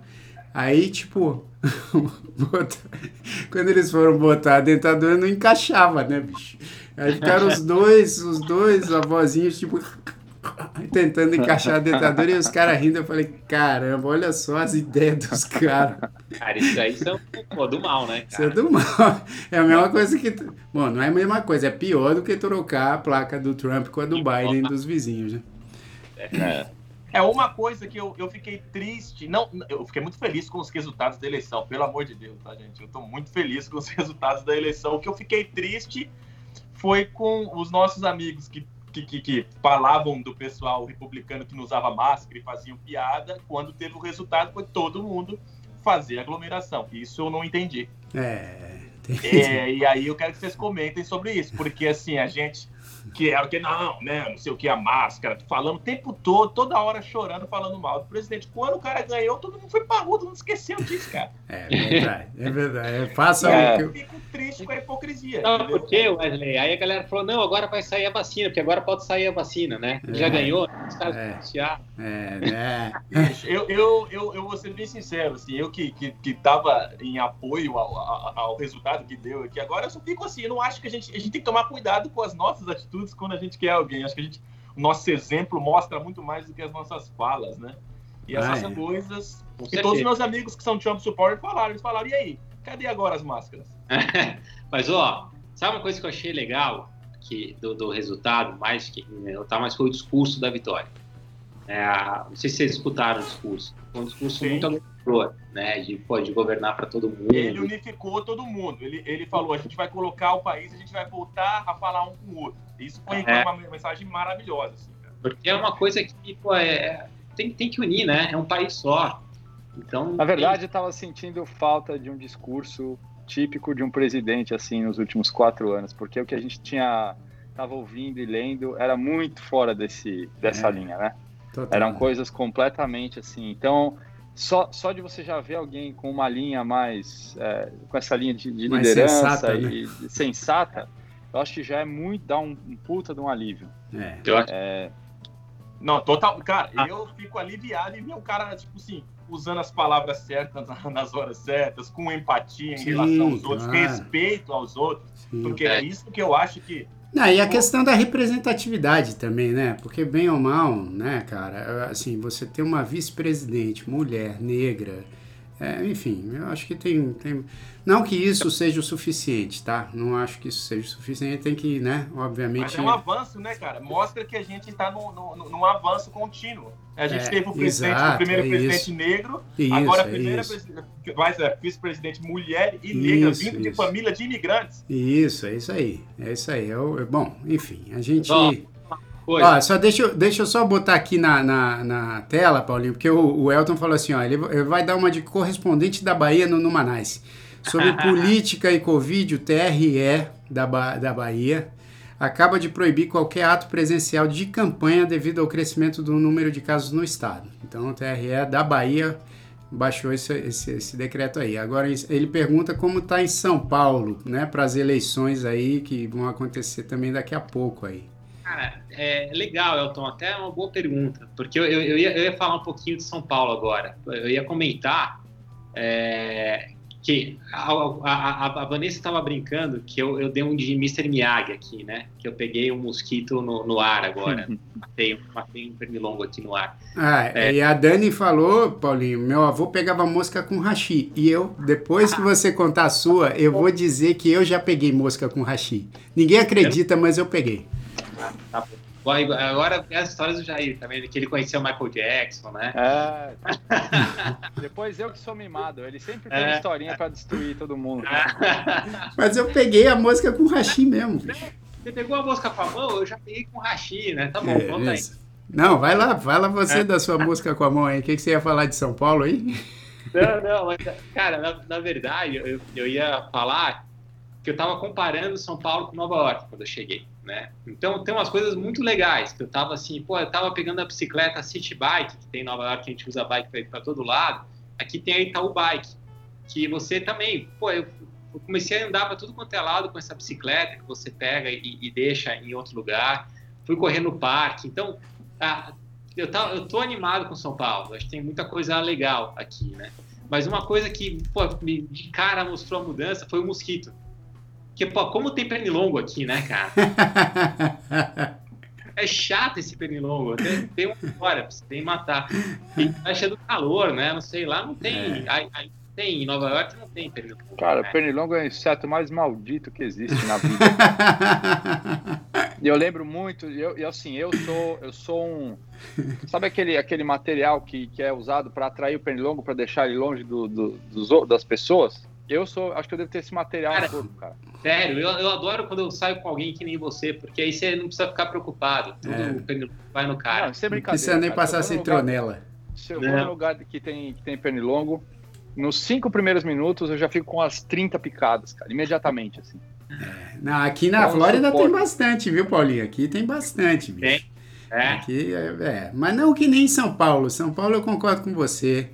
Aí, tipo, quando eles foram botar a dentadura, não encaixava, né, bicho? Aí ficaram os dois, os dois avózinhos, tipo, tentando encaixar a dentadura e os caras rindo. Eu falei, caramba, olha só as ideias dos caras. Cara, isso aí são pô, do mal, né, Isso é cara? do mal. É a mesma coisa que. Bom, não é a mesma coisa, é pior do que trocar a placa do Trump com a do Biden dos vizinhos, né? É uma coisa que eu, eu fiquei triste. Não, eu fiquei muito feliz com os resultados da eleição, pelo amor de Deus, tá, gente? Eu tô muito feliz com os resultados da eleição. O que eu fiquei triste foi com os nossos amigos que, que, que, que falavam do pessoal republicano que não usava máscara e faziam piada. Quando teve o resultado, foi todo mundo fazer aglomeração. Isso eu não entendi. É. tem- É, e aí eu quero que vocês comentem sobre isso, porque assim, a gente que é o que não, né, não sei o que, a máscara, falando o tempo todo, toda hora chorando, falando mal do presidente. Quando o cara ganhou, todo mundo foi todo mundo esqueceu disso, cara. É verdade, é verdade. É, faça É. o que. Eu fico triste com a hipocrisia. Não, entendeu? por quê, Wesley? Aí a galera falou, não, agora vai sair a vacina, porque agora pode sair a vacina, né? Já É. ganhou, os caras É. anunciaram. É, né? Eu, eu, eu, eu vou ser bem sincero, assim, eu que, que, que tava em apoio ao, ao, ao resultado que deu aqui agora, eu só fico assim, eu não acho que a gente, a gente tem que tomar cuidado com as nossas atitudes quando a gente quer alguém. Acho que a gente, o nosso exemplo mostra muito mais do que as nossas falas, né? E Ah, essas é. coisas. Com E certeza. todos os meus amigos que são Trump supporter falaram, eles falaram, e aí? Cadê agora as máscaras? Mas, ó, sabe uma coisa que eu achei legal que, do, do resultado, mais que tá, mas foi o discurso da vitória. É, não sei se vocês escutaram o discurso. Foi um discurso Sim. muito agregador, né? De, pô, de governar para todo mundo. Ele unificou todo mundo. Ele, ele falou, a gente vai colocar o país, a gente vai voltar a falar um com o outro. Isso foi É. uma mensagem maravilhosa, assim, cara. Porque é uma coisa que, pô, é, tem, tem que unir, né? É um país só. Então, Na verdade, eu estava sentindo falta de um discurso típico de um presidente assim nos últimos quatro anos, porque o que a gente tinha estava ouvindo e lendo era muito fora desse dessa É. linha, né? Total. Eram coisas completamente assim. Então, só, só de você já ver alguém com uma linha mais é, com essa linha de, de liderança sensata, e né? sensata, eu acho que já é muito dá um, um puta de um alívio. É. eu acho É, Não, total. Cara, Ah. eu fico aliviado em ver o cara, tipo assim, usando as palavras certas na- nas horas certas, com empatia em Sim, relação aos outros, respeito aos outros, Sim. porque é isso que eu acho que. Não, e a questão da representatividade também, né? Porque bem ou mal, né, cara, assim, você ter uma vice-presidente, mulher, negra, é, enfim, eu acho que tem, tem. Não que isso seja o suficiente, tá? Não acho que isso seja o suficiente, tem que, né, Mas obviamente. é um avanço, né, cara? Mostra que a gente está num, num, num avanço contínuo. A gente É, teve o presidente, exato, o primeiro é presidente isso. negro, Isso, agora a é primeira isso. presidente, vai ser vice-presidente mulher e negra, Isso, vindo de família de imigrantes. Isso, é isso aí. É isso aí. Eu, eu- bom, enfim, a gente. Ó, Ó, só deixa, eu- deixa eu só botar aqui na, na, na tela, Paulinho, porque o, o Elton falou assim, ó, ele, ele vai dar uma de correspondente da Bahia no Numanais. Sobre política e Covid, o TRE da, ba da Bahia acaba de proibir qualquer ato presencial de campanha devido ao crescimento do número de casos no estado. Então, o TRE da Bahia baixou esse, esse, esse decreto aí. Agora, ele pergunta como está em São Paulo, né, para as eleições aí que vão acontecer também daqui a pouco aí. Cara, é legal, Elton, até uma boa pergunta, porque eu, eu, eu, ia, eu ia falar um pouquinho de São Paulo agora. Eu ia comentar é, que a, a, a Vanessa estava brincando que eu, eu dei um de Mr. Miyagi aqui, né? Que eu peguei um mosquito no, no ar agora. matei, matei um pernilongo aqui no ar. Ah, é. e a Dani falou, Paulinho, meu avô pegava mosca com hashi. E eu, depois que você contar a sua, eu vou dizer que eu já peguei mosca com hashi. Ninguém acredita, mas eu peguei. Ah, tá bom. Agora é as histórias do Jair também, tá que ele conheceu o Michael Jackson, né? É. Depois eu que sou mimado, ele sempre tem é. uma historinha pra destruir todo mundo. Mas eu peguei a mosca com rachi mesmo. Você pegou a mosca com a mão, eu já peguei com rachi, né? Tá bom, é, conta aí. Não, vai lá, fala você é. da sua mosca com a mão aí. O que, que você ia falar de São Paulo aí? Não, não, mas, cara, na, na verdade, eu, eu ia falar que eu estava comparando São Paulo com Nova York quando eu cheguei, né? Então tem umas coisas muito legais que eu estava assim, pô, eu estava pegando a bicicleta City Bike que tem em Nova York, que a gente usa bike para ir para todo lado. Aqui tem a Itaú Bike, que você também, pô, eu, eu comecei a andar para tudo quanto é lado com essa bicicleta que você pega e, e deixa em outro lugar. Fui correr no parque, então ah, eu, tá, eu tô animado com São Paulo. Acho que tem muita coisa legal aqui, né? Mas uma coisa que, pô, de cara mostrou a mudança foi o mosquito porque, pô, como tem pernilongo aqui, né, cara? é chato esse pernilongo. Tem, tem uma história, você tem que matar. E acha do calor, né? Não sei, lá não tem. É. Aí, aí, tem, em Nova York não tem pernilongo. Cara, né? pernilongo é o inseto mais maldito que existe na vida. e eu lembro muito, eu, e assim, eu sou, eu sou um. Sabe aquele, aquele material que, que é usado para atrair o pernilongo, para deixar ele longe do, do, dos, das pessoas? Eu sou, acho que eu devo ter esse material cara, todo, cara. Sério, eu, eu adoro quando eu saio com alguém que nem você, porque aí você não precisa ficar preocupado. Tudo é. vai no cara. Não, isso é brincadeira. Não precisa nem cara. passar citronela. Se eu vou num lugar que tem, que tem pernilongo, nos cinco primeiros minutos eu já fico com as 30 picadas, cara, imediatamente, assim. É. Não, aqui na então, Flórida tem bastante, viu, Paulinho? Aqui tem bastante, bicho. Tem. É. Aqui, é, é, Mas não que nem em São Paulo. São Paulo eu concordo com você.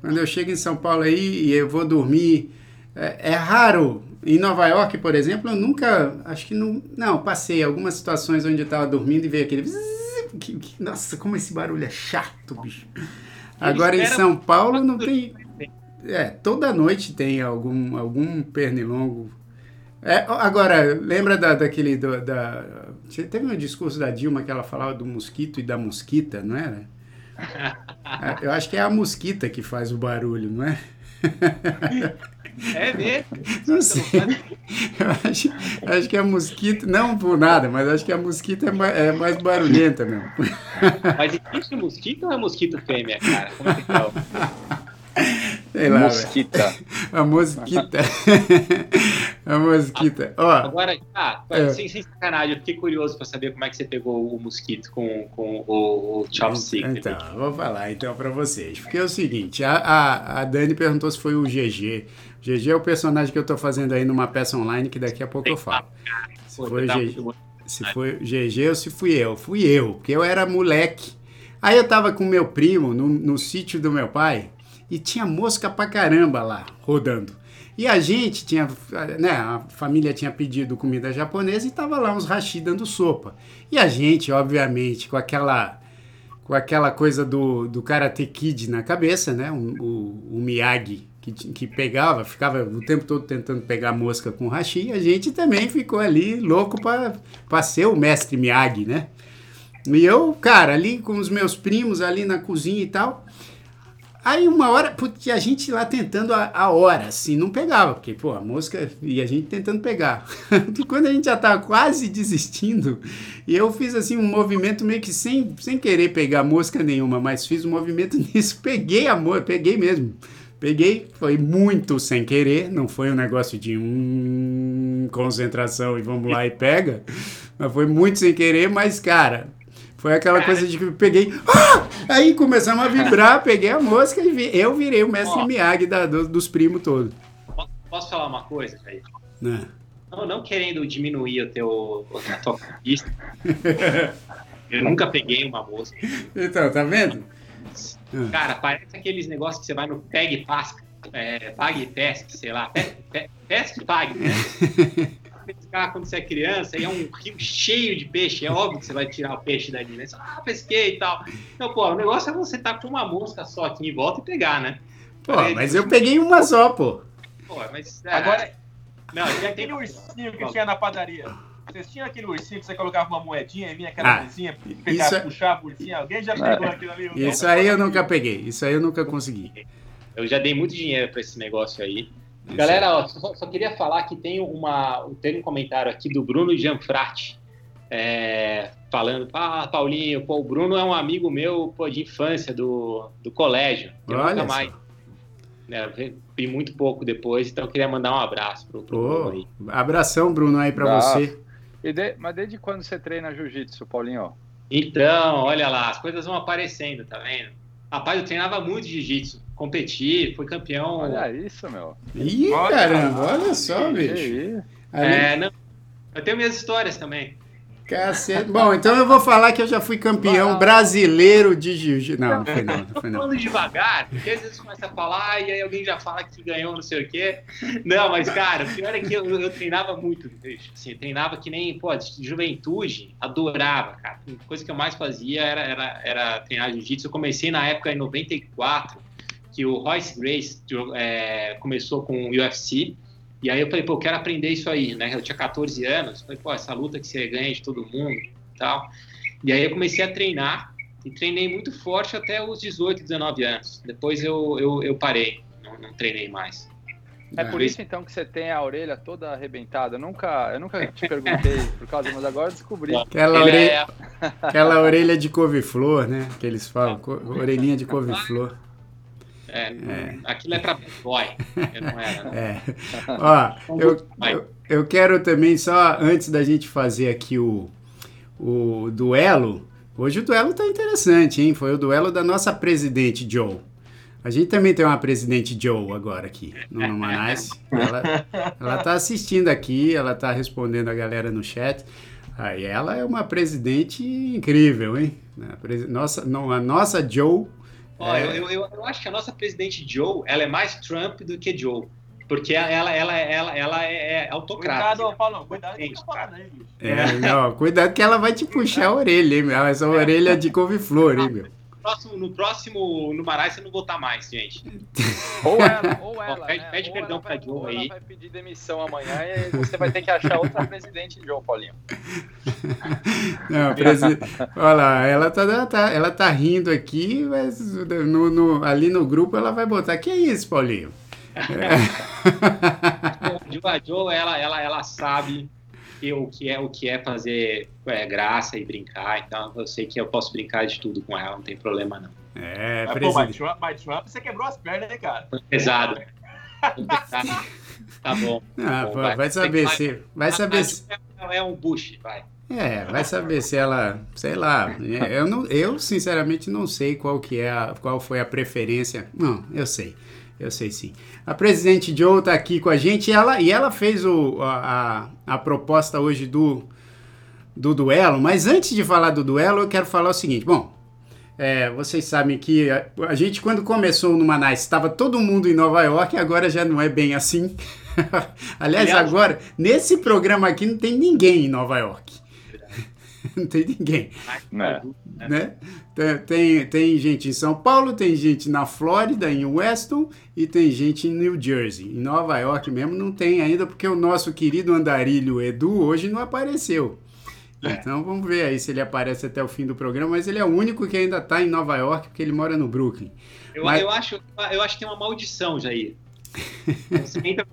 Quando eu chego em São Paulo aí e eu vou dormir é, é, raro. Em Nova York, por exemplo, eu nunca. Acho que não. Não, passei algumas situações onde eu estava dormindo e veio aquele. Nossa, como esse barulho é chato, bicho. Agora em São Paulo não tem. É, toda noite tem algum, algum pernilongo. É, agora, lembra da, daquele. Do, da, teve um discurso da Dilma que ela falava do mosquito e da mosquita, não era? É, eu acho que é a mosquita que faz o barulho, não é? É mesmo? Não sei. Eu acho, acho que a mosquita, não por nada, mas acho que a mosquita é mais, é mais barulhenta mesmo. Mas existe mosquito ou é mosquito fêmea, cara? Como é que tá? Sei lá, mosquita. A mosquita. a mosquita. Ó, Agora, ah, é. sem, sem sacanagem, eu fiquei curioso para saber como é que você pegou o mosquito com, com o, o chopstick. Então, vou falar então para vocês. Porque é o seguinte, a, a, a Dani perguntou se foi o GG. GG é o personagem que eu tô fazendo aí numa peça online que daqui a pouco eu falo. Se foi, GG, se foi GG ou se fui eu. Fui eu, porque eu era moleque. Aí eu tava com meu primo no, no sítio do meu pai e tinha mosca pra caramba lá, rodando. E a gente tinha, né, a família tinha pedido comida japonesa e tava lá uns hashi dando sopa. E a gente, obviamente, com aquela com aquela coisa do, do Karate Kid na cabeça, né, o, o, o Miyagi que, que pegava, ficava o tempo todo tentando pegar mosca com hashi, a gente também ficou ali louco para ser o mestre Miyagi, né? E eu, cara, ali com os meus primos ali na cozinha e tal, Aí uma hora, porque a gente lá tentando a, a, hora, assim, não pegava, porque, pô, a mosca e a gente tentando pegar. quando a gente já tava quase desistindo, e eu fiz assim um movimento meio que sem, sem querer pegar mosca nenhuma, mas fiz um movimento nisso, peguei a mosca, peguei mesmo. Peguei, foi muito sem querer, não foi um negócio de um concentração e vamos lá e pega, mas foi muito sem querer, mas cara, foi aquela coisa de que eu peguei. Ah! Aí começamos a vibrar, peguei a mosca e vi, eu virei o mestre Ó, Miyagi da, do, dos primos todos. posso falar uma coisa, Jair? Né? Não, não querendo diminuir o teu, a tua conquista. eu nunca peguei uma mosca. Então, tá vendo? Cara, parece aqueles negócios que você vai no Peg Pasca, é, Pague e Pesque, sei lá, Pesque e Pague, né? pescar quando você é criança e é um rio cheio de peixe, é óbvio que você vai tirar o peixe dali, né? Você, ah, pesquei e tal. Então, pô, o negócio é você estar tá com uma mosca só aqui em volta e pegar, né? Pô, mas eu peguei uma só, pô. Pô, mas. É, Agora. Não, e aquele ursinho que tinha na padaria? Vocês tinham aquele ursinho que você colocava uma moedinha e vinha aquela ah, mãozinha, pegava, é... puxava o ursinho? Alguém já pegou é. aquilo ali? Isso aí eu nunca peguei, isso aí eu nunca consegui. Eu já dei muito dinheiro para esse negócio aí. Galera, ó, só, só, queria falar que tem, uma, tem um comentário aqui do Bruno Gianfratti, é, falando, ah, Paulinho, pô, o Bruno é um amigo meu pô, de infância, do, do colégio. Eu Olha nunca mais. Né, vi muito pouco depois, então eu queria mandar um abraço pro, pro Bruno aí. Abração, Bruno, aí para você. De, mas desde quando você treina jiu-jitsu, Paulinho? Então, olha lá, as coisas vão aparecendo, tá vendo? Rapaz, eu treinava muito jiu-jitsu competir, foi campeão. Olha isso, meu. Ih, olha, caramba, olha só, bicho. É, não, eu tenho minhas histórias também. Cacete. Bom, então eu vou falar que eu já fui campeão brasileiro de jiu-jitsu. Não, não foi não, não foi não. falando devagar, porque às vezes começa a falar e aí alguém já fala que ganhou não sei o quê. Não, mas cara, o pior é que eu, eu treinava muito, assim, eu treinava que nem, pô, de juventude, adorava, cara. A coisa que eu mais fazia era, era, era treinar jiu-jitsu. Eu comecei na época em 94, que o Royce Grace é, começou com o UFC, e aí eu falei, pô, eu quero aprender isso aí, né? Eu tinha 14 anos, falei, pô, essa luta que você ganha de todo mundo e tal. E aí eu comecei a treinar, e treinei muito forte até os 18, 19 anos. Depois eu, eu, eu parei, não, não treinei mais. É por isso então que você tem a orelha toda arrebentada. Eu nunca, eu nunca te perguntei por causa, mas agora descobri. Aquela orelha, é... aquela orelha de couve-flor, né? Que eles falam, orelhinha de couve-flor. É, é. Aquilo é para boy, não era. Né? É. Ó, eu, eu, eu, quero também, só antes da gente fazer aqui o, o duelo, hoje o duelo tá interessante, hein? Foi o duelo da nossa presidente Joe. A gente também tem uma presidente Joe agora aqui no, no Manais. Ela, ela tá assistindo aqui, ela tá respondendo a galera no chat. Aí ela é uma presidente incrível, hein? Nossa, não, a nossa Joe Ó, é. eu, eu, eu, acho que a nossa presidente Joe, ela é mais Trump do que Joe. Porque ela, ela, ela, ela é, é autocrata. Cuidado, Paulo, cuidado que tá É, não, cuidado que ela vai te puxar a orelha, hein, meu? Essa orelha de couve-flor, hein, meu? Próximo, no próximo no Marais você não votar mais, gente. Ou ela, ou ela. pede, né? pede ou perdão pra Joe aí. Ela vai pedir demissão amanhã e você vai ter que achar outra presidente Joe, Paulinho. Não, presi... Olha lá, ela tá, ela, tá, ela tá rindo aqui, mas no, no, ali no grupo ela vai botar. Que é isso, Paulinho? É. A Joe, ela, ela, ela sabe que o que é o que é fazer é, graça e brincar. Então eu sei que eu posso brincar de tudo com ela, não tem problema não. É, Mas, pô, mas Trump, mas Trump, você quebrou as pernas, né, cara? Pesado. tá bom. Ah, bom, vai, vai, saber se. Vai saber se. É um Bush, vai. É, vai saber se ela, sei lá, eu, não, eu sinceramente não sei qual que é a, qual foi a preferência. Não, eu sei. Eu sei sim. A presidente Joe está aqui com a gente e ela, e ela fez o, a, a, a proposta hoje do, do duelo, mas antes de falar do duelo, eu quero falar o seguinte: bom, é, vocês sabem que a, a, gente, quando começou no Manaus, estava todo mundo em Nova York, agora já não é bem assim. Aliás, Aliás, agora, nesse programa aqui, não tem ninguém em Nova York. não tem ninguém. É. Né? Tem, tem gente em São Paulo, tem gente na Flórida, em Weston, e tem gente em New Jersey. Em Nova York mesmo não tem ainda, porque o nosso querido andarilho Edu hoje não apareceu. É. Então vamos ver aí se ele aparece até o fim do programa, mas ele é o único que ainda está em Nova York, porque ele mora no Brooklyn. Eu, mas... eu, acho, eu acho que tem uma maldição, Jair. Você entra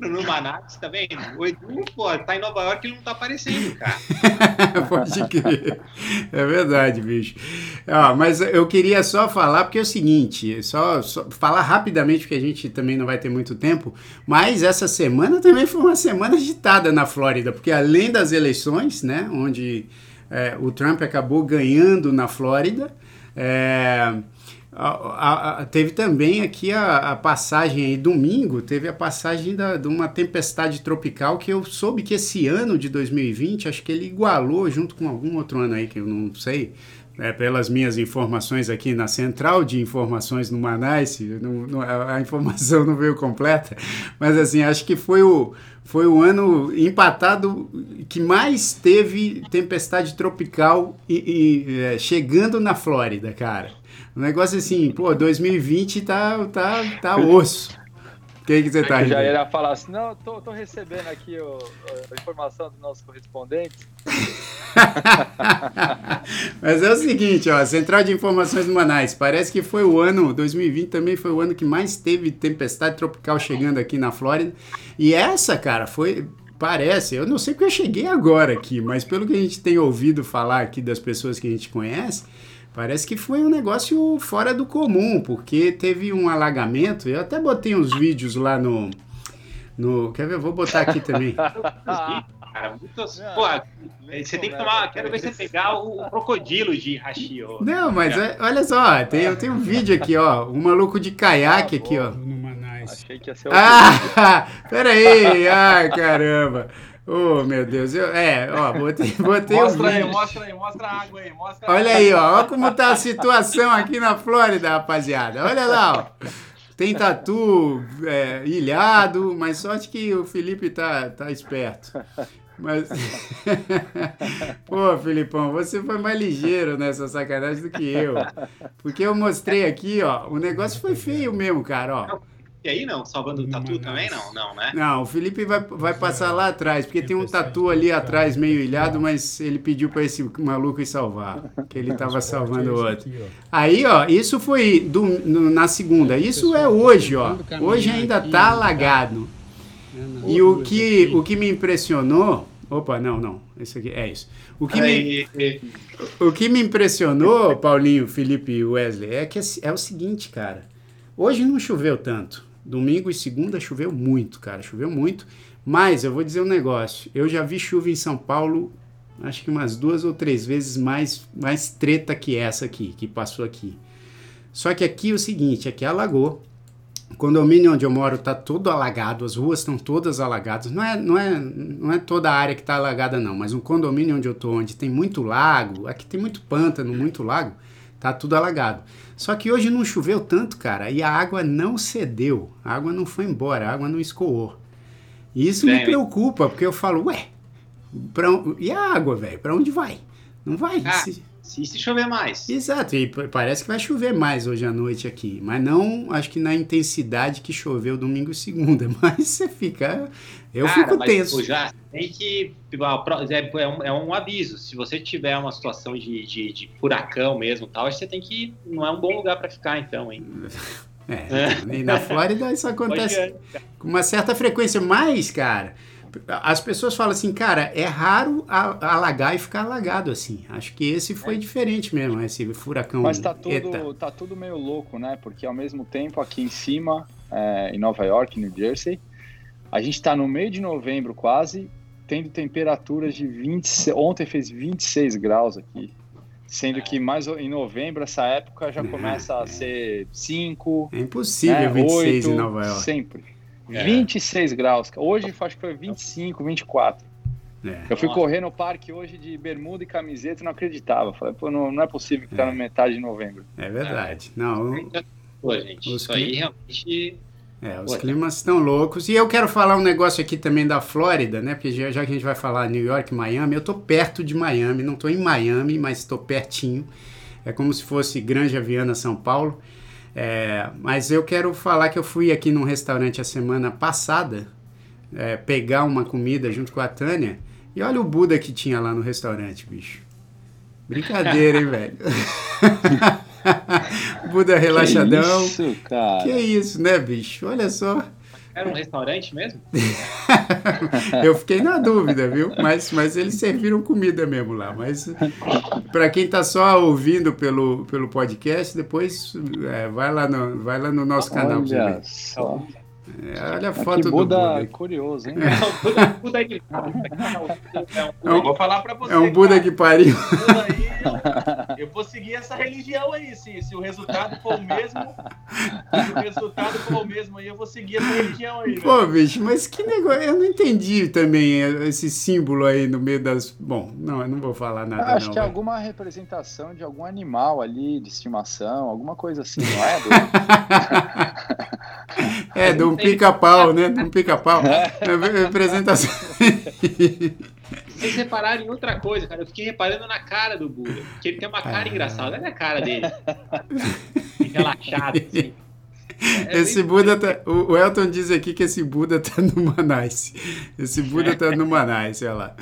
no, no Manaus, tá? O Edu, pô, tá em Nova York e não tá aparecendo, cara. Pode crer. É verdade, bicho. Ó, mas eu queria só falar, porque é o seguinte, só, só, falar rapidamente, porque a gente também não vai ter muito tempo, mas essa semana também foi uma semana agitada na Flórida, porque além das eleições, né, onde é, o Trump acabou ganhando na Flórida, é, a, a, teve também aqui a, a, passagem aí, domingo, teve a passagem da, de uma tempestade tropical que eu soube que esse ano de 2020, acho que ele igualou junto com algum outro ano aí que eu não sei, é, pelas minhas informações aqui na central de informações no Manaus, a, a informação não veio completa, mas assim, acho que foi o, foi o ano empatado que mais teve tempestade tropical e, e é, chegando na Flórida, cara. Um negócio assim, pô, 2020 tá, tá, tá osso. O que, que você tá Já ia falar assim, não, tô, tô recebendo aqui o, a informação dos nossos correspondentes. Mas é o seguinte, ó, Central de Informações do Manaus, parece que foi o ano, 2020 também foi o ano que mais teve tempestade tropical chegando aqui na Flórida. E essa, cara, foi, parece, eu não sei porque eu cheguei agora aqui, mas pelo que a gente tem ouvido falar aqui das pessoas que a gente conhece, Parece que foi um negócio fora do comum, porque teve um alagamento. Eu até botei uns vídeos lá no. no quer ver? Eu vou botar aqui também. cara. Muito, pô, você tem que tomar. Quero ver você pegar o, crocodilo de Hashi. Ó. Não, mas é, olha só, tem, eu tenho um vídeo aqui, ó. Um maluco de caiaque ah, aqui, ó. Achei que ia ser o. Ah, peraí! Ai, caramba! Oh, meu Deus. Eu, é, ó, botei, botei Mostra aí, mostra aí, mostra a água aí, mostra Olha aí, ó, olha como tá a situação aqui na Flórida, rapaziada. Olha lá, ó. Tem tatu é, ilhado, mas sorte que o Felipe tá, tá esperto. Mas. Pô, Filipão, você foi mais ligeiro nessa sacanagem do que eu. Porque eu mostrei aqui, ó, o negócio foi feio mesmo, cara, ó. E aí não? Salvando o tatu também não? Não, né? Não, o Felipe vai, vai passar lá atrás, porque tem um tatu ali atrás meio ilhado, mas ele pediu para esse maluco ir salvar, que ele estava salvando o outro. Aí, ó, isso foi do, no, na segunda. Isso é hoje, ó. Hoje ainda tá alagado. E o que, o que me impressionou. Opa, não, não. Esse aqui é isso. O que, me, o que me impressionou, Paulinho, Felipe e Wesley, é que é, é o seguinte, cara. Hoje não choveu tanto. Domingo e segunda choveu muito, cara, choveu muito. Mas eu vou dizer um negócio: eu já vi chuva em São Paulo, acho que umas duas ou três vezes mais, mais treta que essa aqui, que passou aqui. Só que aqui é o seguinte: aqui alagou. O condomínio onde eu moro está todo alagado, as ruas estão todas alagadas. Não é, não, é, não é toda a área que está alagada, não, mas um condomínio onde eu estou, onde tem muito lago, aqui tem muito pântano, muito lago, tá tudo alagado. Só que hoje não choveu tanto, cara, e a água não cedeu, a água não foi embora, a água não escoou. E isso Bem, me preocupa, porque eu falo, ué, pra, e a água, velho, para onde vai? Não vai. Ah, se... se, se chover mais. Exato, e parece que vai chover mais hoje à noite aqui, mas não, acho que na intensidade que choveu domingo e segunda, mas você fica, eu Cara, fico tenso. Já tem que. É, é, um, é um aviso. Se você tiver uma situação de, de, de furacão mesmo tal, você tem que. Não é um bom lugar para ficar, então, hein? É, e na Flórida isso acontece com uma certa frequência, mas, cara. As pessoas falam assim, cara, é raro alagar e ficar alagado assim. Acho que esse foi é. diferente mesmo, esse furacão. Mas tá tudo, tá tudo meio louco, né? Porque ao mesmo tempo aqui em cima, é, em Nova York, New Jersey, a gente está no meio de novembro quase, tendo temperaturas de 20. Ontem fez 26 graus aqui. Sendo que mais em novembro, essa época já começa a ser 5. É impossível né, 26 8, em Nova York. Sempre. É. 26 graus. Hoje acho que foi 25, 24. É. Eu fui correr no parque hoje de bermuda e camiseta e não acreditava. Falei, pô, não, não é possível que tá é. na metade de novembro. É verdade. Não, Pô, gente, isso aí realmente é, os climas estão loucos. E eu quero falar um negócio aqui também da Flórida, né? Porque já, já que a gente vai falar New York, Miami, eu tô perto de Miami, não tô em Miami, mas estou pertinho. É como se fosse Granja Viana, São Paulo. É, mas eu quero falar que eu fui aqui num restaurante a semana passada é, pegar uma comida junto com a Tânia. E olha o Buda que tinha lá no restaurante, bicho. Brincadeira, hein, velho? Buda relaxadão. Que isso, cara? Que isso, né, bicho? Olha só. Era um restaurante mesmo? eu fiquei na dúvida, viu? Mas, mas eles serviram comida mesmo lá. Mas para quem tá só ouvindo pelo, pelo podcast, depois é, vai, lá no, vai lá no nosso canal. Olha só. É, olha a foto Buda, do Buda. curioso, hein? É um Buda, que... é um, vou falar pra você. É um Buda cara. que pariu. Aí, eu, vou seguir essa religião aí. Se, se o resultado for o mesmo, se o resultado for o mesmo aí, eu vou seguir essa religião aí. Né? Pô, bicho, mas que negócio. Eu não entendi também esse símbolo aí no meio das. Bom, não, eu não vou falar nada. Eu acho não, que é alguma representação de algum animal ali, de estimação, alguma coisa assim, não é? É, de um pica-pau, né? De um pica-pau. É. Representação. Vocês repararam em outra coisa, cara. Eu fiquei reparando na cara do Buda. Porque ele tem uma cara Ah. engraçada. Olha a cara dele. Relaxado, assim. É Esse muito- Buda tá. O Elton diz aqui que esse Buda tá no Manais. Esse Buda tá no Manais, sei lá.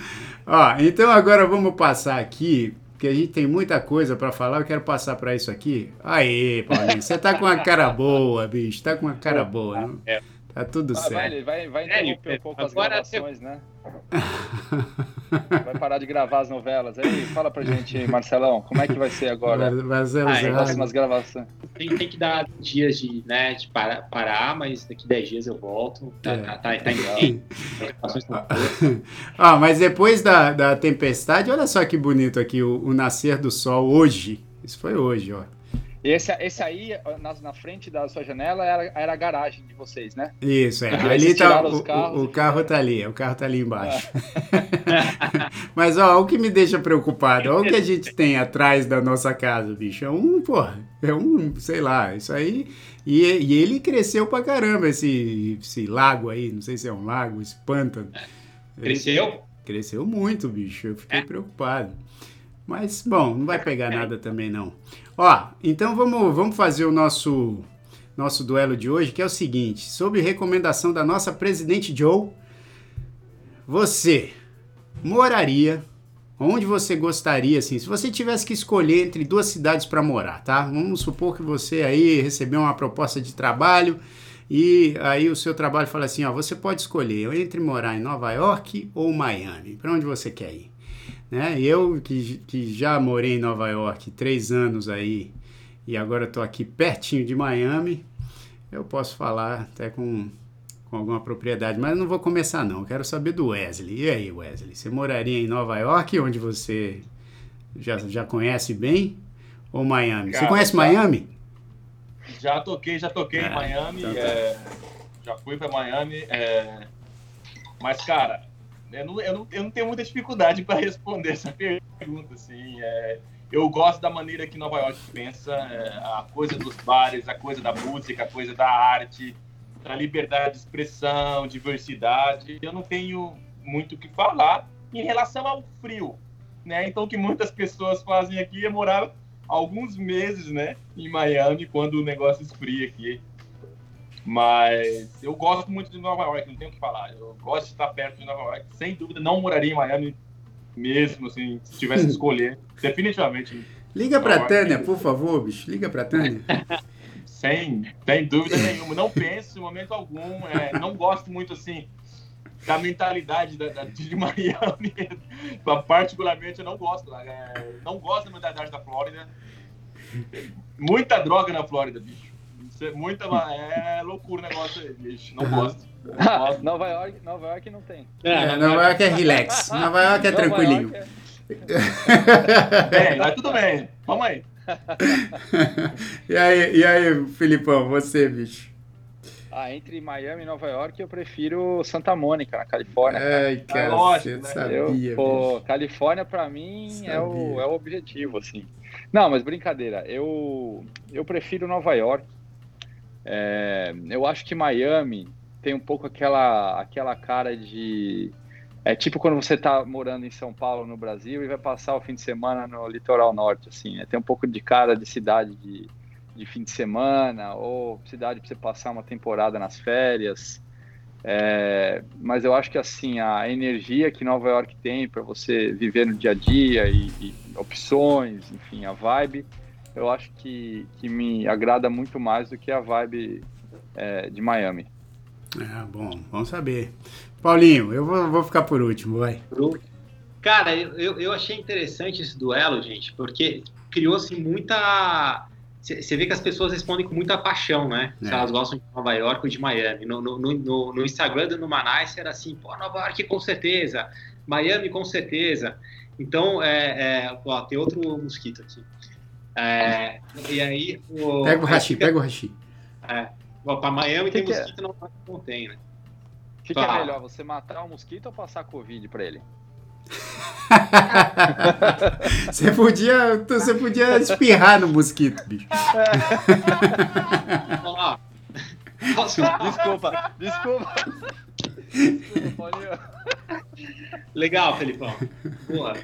Ó, então agora vamos passar aqui, porque a gente tem muita coisa pra falar. Eu quero passar pra isso aqui. Aê, Paulinho, você tá com uma cara boa, bicho. Tá com uma cara boa. Não? É. Tá tudo Ah, certo. vai, vai, vai Sério, interromper um pouco as agora gravações, né? Vai parar de gravar as novelas. Aí, fala pra gente, aí, Marcelão, como é que vai ser agora? Marcelo Ah, é, As Zago. próximas gravações. Tem, tem que dar dias de, né, de parar, parar, mas daqui 10 dias eu volto. Tá, É. tá, tá, tá em. Ah, mas depois da, da tempestade, olha só que bonito aqui o, o nascer do sol hoje. Isso foi hoje, ó. Esse, esse aí, na, na frente da sua janela, era, era a garagem de vocês, né? Isso, é. Ali tá o, os carros o, carro tá ali, o carro tá ali embaixo. Mas ó, o que me deixa preocupado, olha o que a gente tem atrás da nossa casa, bicho. É um, porra, é um, sei lá, isso aí. E, e ele cresceu pra caramba, esse, esse lago aí, não sei se é um lago, esse pântano. Ele Cresceu? cresceu muito, bicho. Eu fiquei É. preocupado. Mas, bom, não vai pegar nada também, não. Ó, então vamos, vamos fazer o nosso, nosso duelo de hoje, que é o seguinte: sob recomendação da nossa presidente Joe, você moraria onde você gostaria, assim, se você tivesse que escolher entre duas cidades para morar, tá? Vamos supor que você aí recebeu uma proposta de trabalho e aí o seu trabalho fala assim, ó, você pode escolher entre morar em Nova York ou Miami, para onde você quer ir? Né? Eu que, que já morei em Nova York três anos aí e agora estou aqui pertinho de Miami, eu posso falar até com, com alguma propriedade, mas não vou começar não, eu quero saber do Wesley. E aí, Wesley, você moraria em Nova York, onde você já, já conhece bem, ou Miami? você Cara, conhece já- Miami? Já toquei, já toquei Ah, em Miami, então tá. é, já fui para Miami, é, mas cara, eu não, eu, não, eu não tenho muita dificuldade para responder essa pergunta, assim, é, eu gosto da maneira que Nova York pensa, é, a coisa dos bares, a coisa da música, a coisa da arte, a liberdade de expressão, diversidade, eu não tenho muito o que falar em relação ao frio, né, então o que muitas pessoas fazem aqui é morar alguns meses, né, em Miami, quando o negócio esfria aqui. Mas eu gosto muito de Nova York, não tenho o que falar. Eu gosto de estar perto de Nova York. Sem dúvida, não moraria em Miami mesmo, assim, se tivesse que escolher. Definitivamente. Liga pra Nova Tânia, York. por favor, bicho. Liga pra Tânia. Sem, sem dúvida nenhuma. Não penso em momento algum. é, não gosto muito, assim, da mentalidade da, da- de Miami. Particularmente, eu não gosto. é, não gosto da mentalidade da Flórida. Muita droga na Flórida, bicho. É Muita, é loucura o negócio aí, bicho. Não gosto. Não gosto. Nova York, Nova York não tem. É, Nova York é relax. Nova York é Nova tranquilinho. York Bem, mas tudo bem. Vamos aí. e, aí, e aí, Filipão, você, bicho? Ah, entre Miami e Nova York, eu prefiro Santa Mônica, na Califórnia. Ai, cara, lógico, você né? Eu, sabia, pô, bicho. Califórnia pra mim é o, é o objetivo, assim. Não, mas brincadeira, eu, eu prefiro Nova York. É, eu acho que Miami tem um pouco aquela, aquela cara de. É tipo quando você tá morando em São Paulo, no Brasil, e vai passar o fim de semana no litoral norte, assim. né? Tem um pouco de cara de cidade de, de fim de semana, ou cidade para você passar uma temporada nas férias. É, mas eu acho que assim a energia que Nova York tem para você viver no dia a dia e, e opções, enfim, a vibe, eu acho que, que me agrada muito mais do que a vibe é, de Miami. Ah, bom, vamos saber. Paulinho, eu vou, vou ficar por último, vai. Cara, eu, eu achei interessante esse duelo, gente, porque criou-se muita. Você vê que as pessoas respondem com muita paixão, né? Se É. elas gostam de Nova York ou de Miami. No, no, no, no Instagram do Numanais era assim, pô, Nova York com certeza, Miami com certeza. Então, é, é, ó, tem outro mosquito aqui. É, e aí. O, pega o hashi, pega o hashi. É. Para Miami que tem que é? mosquito, é? não, não tem, né? O que, que, é melhor, você matar o mosquito ou passar Covid para ele? você, podia, você podia espirrar no mosquito, bicho. desculpa, desculpa. Legal, Felipão. Boa.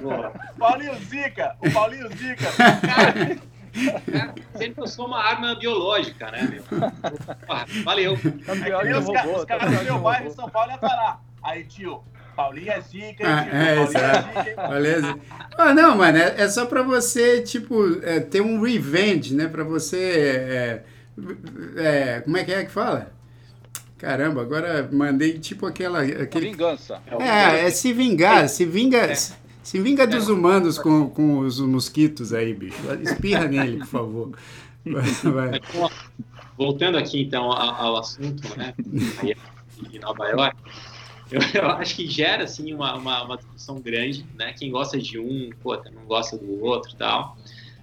Boa. Paulinho Zica, o Paulinho Zica. Cara, sempre eu sou uma arma biológica, né, meu? valeu. É os, os caras do meu bairro em São Paulo iam falar. Aí, tio, Paulinho é zica, ah, tio, é, Paulinho é zica. Beleza. Ah, não, mano, é, é, só pra você, tipo, é, ter um revenge, né? Pra você. É, é, como é que é que fala? Caramba, agora mandei tipo aquela. Aquele... Vingança. É, é se vingar, se vinga. É. Se vinga dos humanos com, com os mosquitos aí, bicho. Espirra nele, por favor. Vai. Voltando aqui então ao, assunto, né? Em Nova York, eu, eu, acho que gera assim uma, uma, uma, discussão grande, né? Quem gosta de um, pô, não gosta do outro e tal.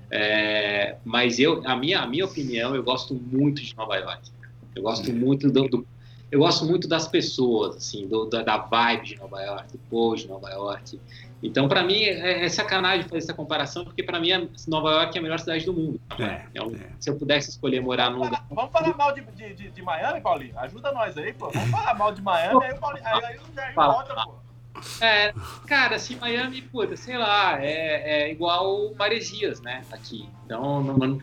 É, mas eu, a minha, a minha opinião, eu gosto muito de Nova York. Eu gosto muito do, do eu gosto muito das pessoas, assim, do, da, da, vibe de Nova York, do povo de Nova York. Então, para mim, é, é, sacanagem fazer essa comparação, porque para mim Nova York é a melhor cidade do mundo. É, é, é. Se eu pudesse escolher morar num lugar. Vamos falar mal de, de, de, Miami, Paulinho? Ajuda nós aí, pô. Vamos falar mal de Miami, aí, Paulinho, aí, aí o Jair volta, pô. É, cara, assim, Miami, puta, sei lá, é, é igual Maresias, né, aqui. Então, não, não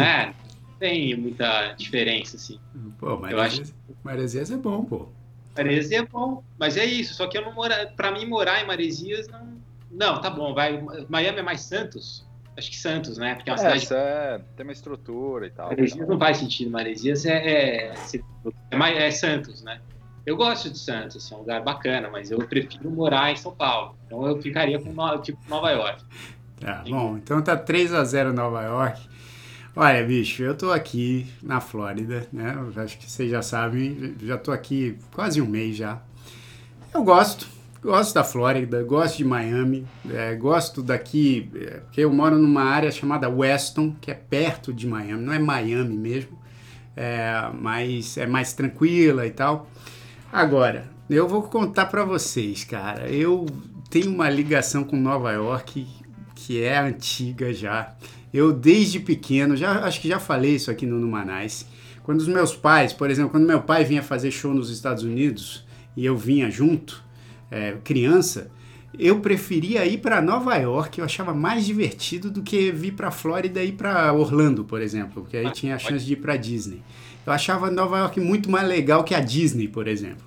é, tem muita diferença, assim. Pô, Maresias, acho... Maresias é bom, pô. Maresias é bom, mas é isso. Só que eu não mora, para mim morar em Maresias não, não, tá bom. Vai, Miami é mais Santos. Acho que Santos, né? Porque é uma é, cidade. É, tem uma estrutura e tal. Maresias não faz sentido. Maresias é, é, é, é Santos, né? Eu gosto de Santos, assim, é um lugar bacana, mas eu prefiro morar em São Paulo. Então eu ficaria com tipo Nova York. Tá bom, então tá 3 a 0 Nova York. Olha, bicho, eu tô aqui na Flórida, né? Acho que vocês já sabem, já tô aqui quase um mês já. Eu gosto, gosto da Flórida, gosto de Miami, é, gosto daqui, é, porque eu moro numa área chamada Weston, que é perto de Miami, não é Miami mesmo, é, mas é mais tranquila e tal. Agora, eu vou contar para vocês, cara, eu tenho uma ligação com Nova York que é antiga já. Eu, desde pequeno, já acho que já falei isso aqui no Numanais. Quando os meus pais, por exemplo, quando meu pai vinha fazer show nos Estados Unidos e eu vinha junto, é, criança, eu preferia ir para Nova York, eu achava mais divertido do que vir para Flórida e ir para Orlando, por exemplo, porque aí ah, tinha a chance de ir para Disney. Eu achava Nova York muito mais legal que a Disney, por exemplo.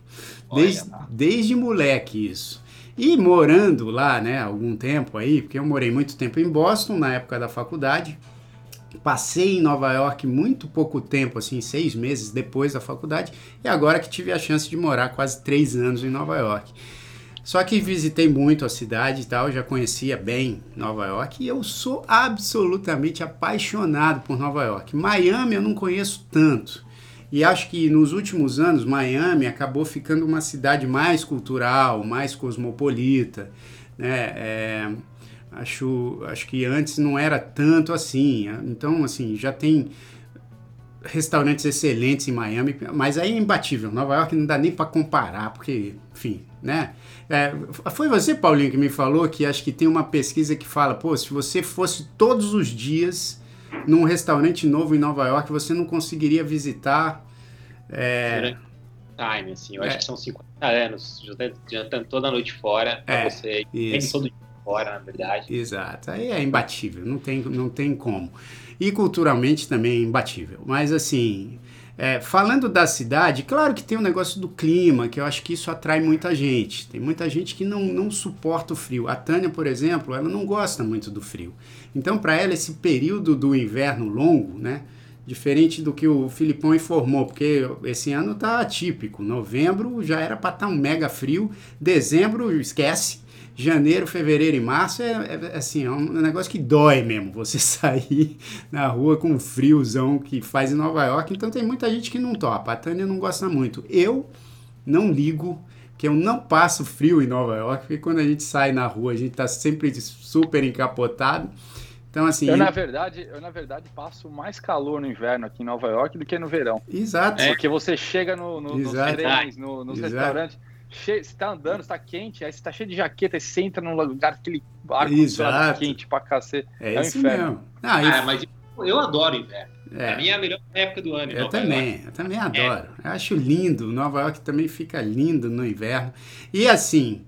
Desde, desde moleque isso. E morando lá, né, algum tempo aí, porque eu morei muito tempo em Boston na época da faculdade, passei em Nova York muito pouco tempo, assim, seis meses depois da faculdade, e agora que tive a chance de morar quase três anos em Nova York. Só que visitei muito a cidade e tal, já conhecia bem Nova York e eu sou absolutamente apaixonado por Nova York. Miami eu não conheço tanto. E acho que nos últimos anos Miami acabou ficando uma cidade mais cultural, mais cosmopolita, né? É, acho, acho que antes não era tanto assim. Então, assim, já tem restaurantes excelentes em Miami, mas aí é imbatível. Nova York não dá nem para comparar, porque, enfim, né? É, foi você, Paulinho, que me falou que acho que tem uma pesquisa que fala, pô, se você fosse todos os dias num restaurante novo em Nova York, você não conseguiria visitar. É... Time, assim, eu é. acho que são 50 anos, jantando toda noite fora, pra é, você ir todo dia fora, na verdade. Exato, aí é imbatível, não tem, não tem como. E culturalmente também é imbatível. Mas assim, é, falando da cidade, claro que tem o um negócio do clima, que eu acho que isso atrai muita gente. Tem muita gente que não, não suporta o frio. A Tânia, por exemplo, ela não gosta muito do frio. Então, para ela, esse período do inverno longo, né? Diferente do que o Filipão informou, porque esse ano tá atípico. Novembro já era para estar tá um mega frio, dezembro esquece, janeiro, fevereiro e março é, é, é, assim, é um negócio que dói mesmo. Você sair na rua com o friozão que faz em Nova York. Então tem muita gente que não topa. A Tânia não gosta muito. Eu não ligo, que eu não passo frio em Nova York, porque quando a gente sai na rua, a gente tá sempre super encapotado. Então, assim. Eu, na verdade, eu, na verdade, passo mais calor no inverno aqui em Nova York do que no verão. Exato. É. Porque você chega no, no, nos trens, no, nos Exato. restaurantes, cheio, você tá andando, você tá quente, aí você tá cheio de jaqueta, aí você entra num lugar, aquele Exato. quente pra cacete. É, É um isso inferno. mesmo. Ah, Ah, mas eu, adoro inverno. é. Pra mim é a melhor época do ano. Eu Nova também, York. eu também adoro. Eu acho lindo. Nova York também fica lindo no inverno. E assim,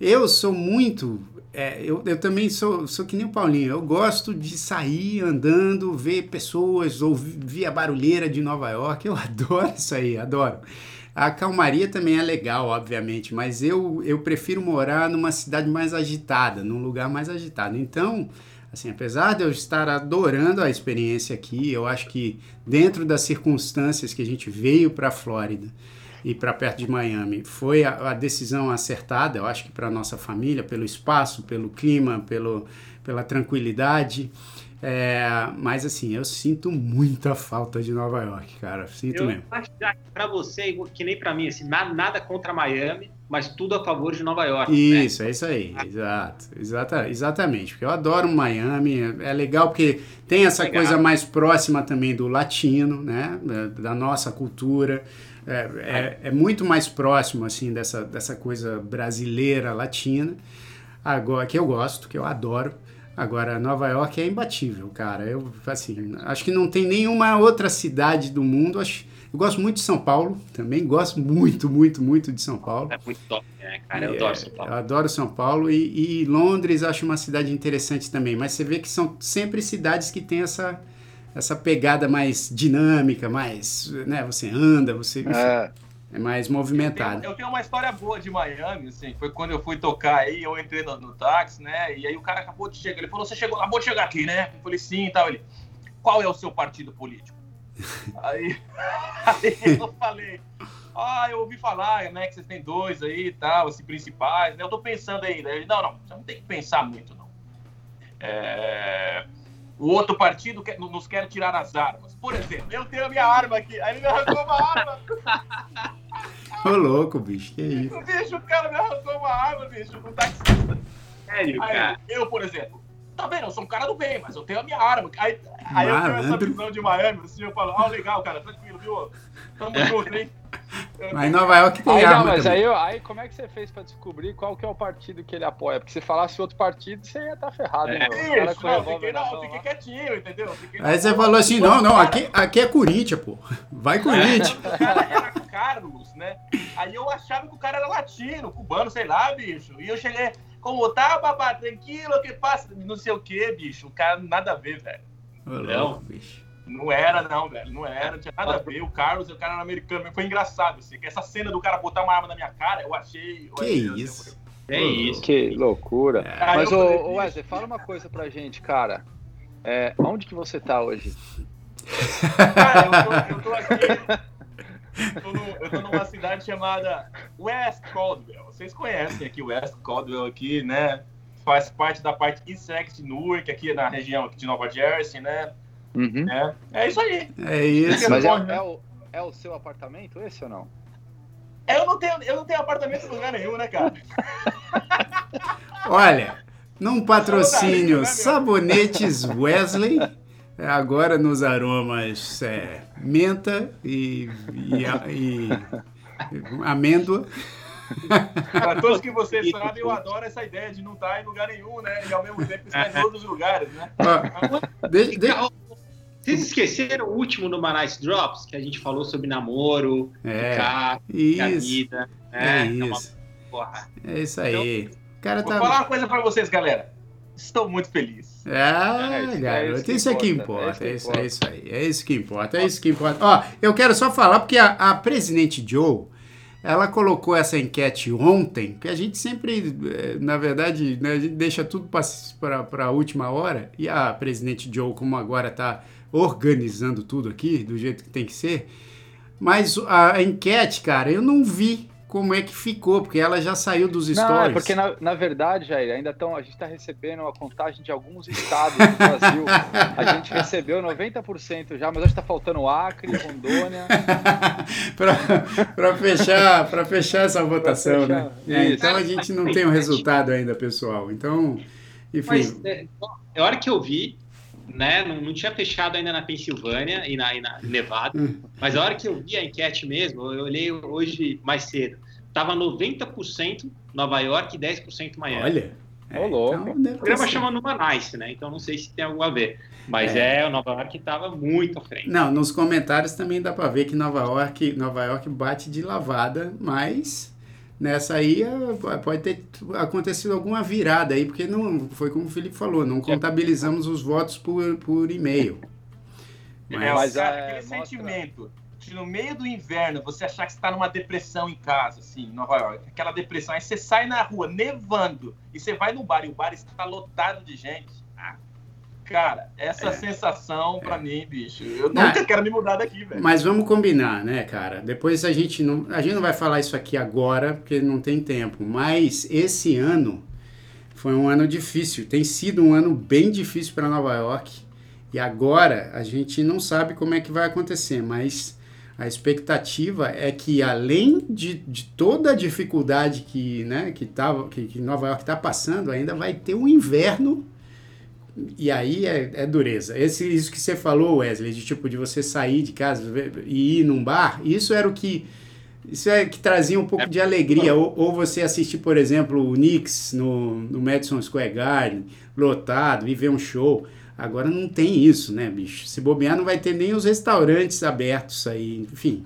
eu sou muito. é, eu, eu também sou, sou que nem o Paulinho. Eu gosto de sair andando, ver pessoas, ouvir a barulheira de Nova York. Eu adoro isso aí, adoro. A calmaria também é legal, obviamente, mas eu, eu prefiro morar numa cidade mais agitada, num lugar mais agitado. Então, assim, apesar de eu estar adorando a experiência aqui, eu acho que dentro das circunstâncias que a gente veio para a Flórida e para perto de Miami, foi a, a decisão acertada, eu acho que para nossa família, pelo espaço, pelo clima, pelo, pela tranquilidade. É, mas assim, eu sinto muita falta de Nova York, cara. Sinto Eu mesmo. pra você, que nem pra mim, assim, na- nada contra Miami, mas tudo a favor de Nova York. né? Isso, é isso aí, exato, exata, exatamente, porque eu adoro Miami, é, é legal porque tem essa Legal. coisa mais próxima também do latino, né, da, da nossa cultura, é, é, é muito mais próximo, assim, dessa, dessa coisa brasileira, latina, agora, que eu gosto, que eu adoro, agora Nova York é imbatível, cara, eu, assim, acho que não tem nenhuma outra cidade do mundo, acho, eu gosto muito de São Paulo, também. Gosto muito, muito, muito de São Paulo, É muito top, né, cara? Eu é, adoro São Paulo. Eu adoro São Paulo e, e Londres acho uma cidade interessante também, mas você vê que são sempre cidades que têm essa, essa pegada mais dinâmica, mais, né, você anda, você enfim, é, É, mais Eu movimentado. tenho, eu tenho uma história boa de Miami, assim, foi quando eu fui tocar aí, eu entrei no, no táxi, né, e aí o cara acabou de chegar, ele falou, você chegou, acabou de chegar aqui, né? Eu falei, sim e tal, ele, qual é o seu partido político? aí, aí eu falei, ah, eu ouvi falar, né, que vocês têm dois aí e tal, assim, principais, né, eu tô pensando ainda. Ele, não, não, você não tem que pensar muito, não. É, O outro partido quer- nos quer tirar as armas. Por exemplo, eu tenho a minha arma aqui, aí ele me arrancou uma arma. Ô louco, bicho, que isso. Bicho, o cara me arrancou uma arma, bicho, um taxista. Sério, Aí, cara. eu, por exemplo, tá vendo? Eu sou um cara do bem, mas eu tenho a minha arma. Aí, aí eu tenho essa visão de Miami, assim, eu falo, ah, legal, cara, tranquilo, viu? Tamo junto, hein? Mas em Nova York tem Aí, não, arma mas também. aí, aí como é que você fez pra descobrir qual que é o partido que ele apoia? Porque se falasse outro partido, você ia estar ferrado, É. meu? Isso, com não, fiquei, não, fiquei quietinho, entendeu? Fiquei Aí você falou assim, não, não, aqui, aqui é Corinthians, pô. Vai Corinthians. O cara era Carlos, né? Aí eu achava que o cara era latino, cubano, sei lá, bicho. E eu cheguei, como tá, papá, tranquilo, que passa? Não sei o que, bicho. O cara nada a ver, velho. Ô louco, bicho. Não era, não, velho. Não era, não tinha nada a ver. O Carlos, o cara era americano. Foi engraçado, assim. que Essa cena do cara botar uma arma na minha cara, eu achei. eu Que achei- assim, isso. É isso. Que loucura. É. Mas, eu ô, falei, ô Wesley, fala uma coisa pra gente, cara. É, onde que você tá hoje? Cara, eu tô, eu tô aqui. Eu tô, no- eu tô numa cidade chamada West Caldwell. Vocês conhecem aqui West Caldwell aqui, né? Faz parte da parte East Sexton Newark, aqui na região aqui de Nova Jersey, né? Uhum. É, é isso aí. É isso. Mas é, Porra. é o, é o seu apartamento esse ou não? Eu não tenho, eu não tenho apartamento em lugar nenhum, né, cara? Olha, num patrocínio né? Sabonetes Wesley, agora nos aromas é, menta e, e, e amêndoa. Pra todos que vocês sabem, eu adoro essa ideia de não estar em lugar nenhum, né? E ao mesmo tempo estar em todos os lugares, né? Ó, de- de- Vocês esqueceram o último no Manais Drops, que a gente falou sobre namoro, é, ficar, a isso, vida. é né? É uma isso, porra. é isso aí. O cara Vou tá... falar uma coisa pra vocês, galera. Estou muito feliz. Ah, É isso- é garoto, isso que isso é que importa, é é isso é isso aí, é isso que importa, é isso que importa. Ó, eu quero só falar, porque a, a presidente Joe, ela colocou essa enquete ontem, que a gente sempre, eh, na verdade, né, a gente deixa tudo para a última hora, e a presidente Joe, como agora está organizando tudo aqui, do jeito que tem que ser, mas a, enquete, cara, eu não vi como é que ficou, porque ela já saiu dos stories. Não, é porque na, na verdade, Jair, ainda estão. A gente está recebendo a contagem de alguns estados do Brasil. A gente recebeu 90% já, mas acho que está faltando Acre, Rondônia. para fechar, para fechar essa votação, fechar, né? É, então a gente não tem o resultado ainda, pessoal. Então Enfim. Mas, é, a hora que eu vi, né, não, não tinha fechado ainda na Pensilvânia e na, e na Nevada, Hum. mas a hora que eu vi a enquete mesmo, eu olhei hoje mais cedo, tava 90% Nova York e 10% Miami. Olha. Ô, louco. então O programa chama Numanice, né? Então não sei se tem algo a ver. Mas é, o Nova York estava muito à frente. Não, nos comentários também dá para ver que Nova York, Nova York bate de lavada, mas nessa aí eh, pode ter acontecido alguma virada aí, porque não foi como o Felipe falou, não contabilizamos os votos por, por e-mail. É, Mas- Mas, cara, é, aquele mostra- sentimento de no meio do inverno você achar que você está numa depressão em casa, assim, em Nova York, aquela depressão, aí você sai na rua nevando e você vai no bar e o bar está lotado de gente. Cara, essa sensação pra mim, bicho, eu Não, nunca quero me mudar daqui, velho. Mas vamos combinar, né, cara? Depois a gente não, a gente não vai falar isso aqui agora, porque não tem tempo. Mas esse ano foi um ano difícil. Tem sido um ano bem difícil para Nova York. E agora a gente não sabe como é que vai acontecer, mas a expectativa é que além de, de toda a dificuldade que, né, que, tava, que, que Nova York está passando, ainda vai ter um inverno e aí é, é dureza. Esse, isso que você falou, Wesley, de tipo de você sair de casa e ir num bar, isso era o que. Isso é que trazia um pouco de alegria. Ou, ou você assistir, por exemplo, o Knicks no, no Madison Square Garden, lotado, e ver um show. Agora não tem isso, né, bicho? Se bobear, não vai ter nem os restaurantes abertos aí. Enfim,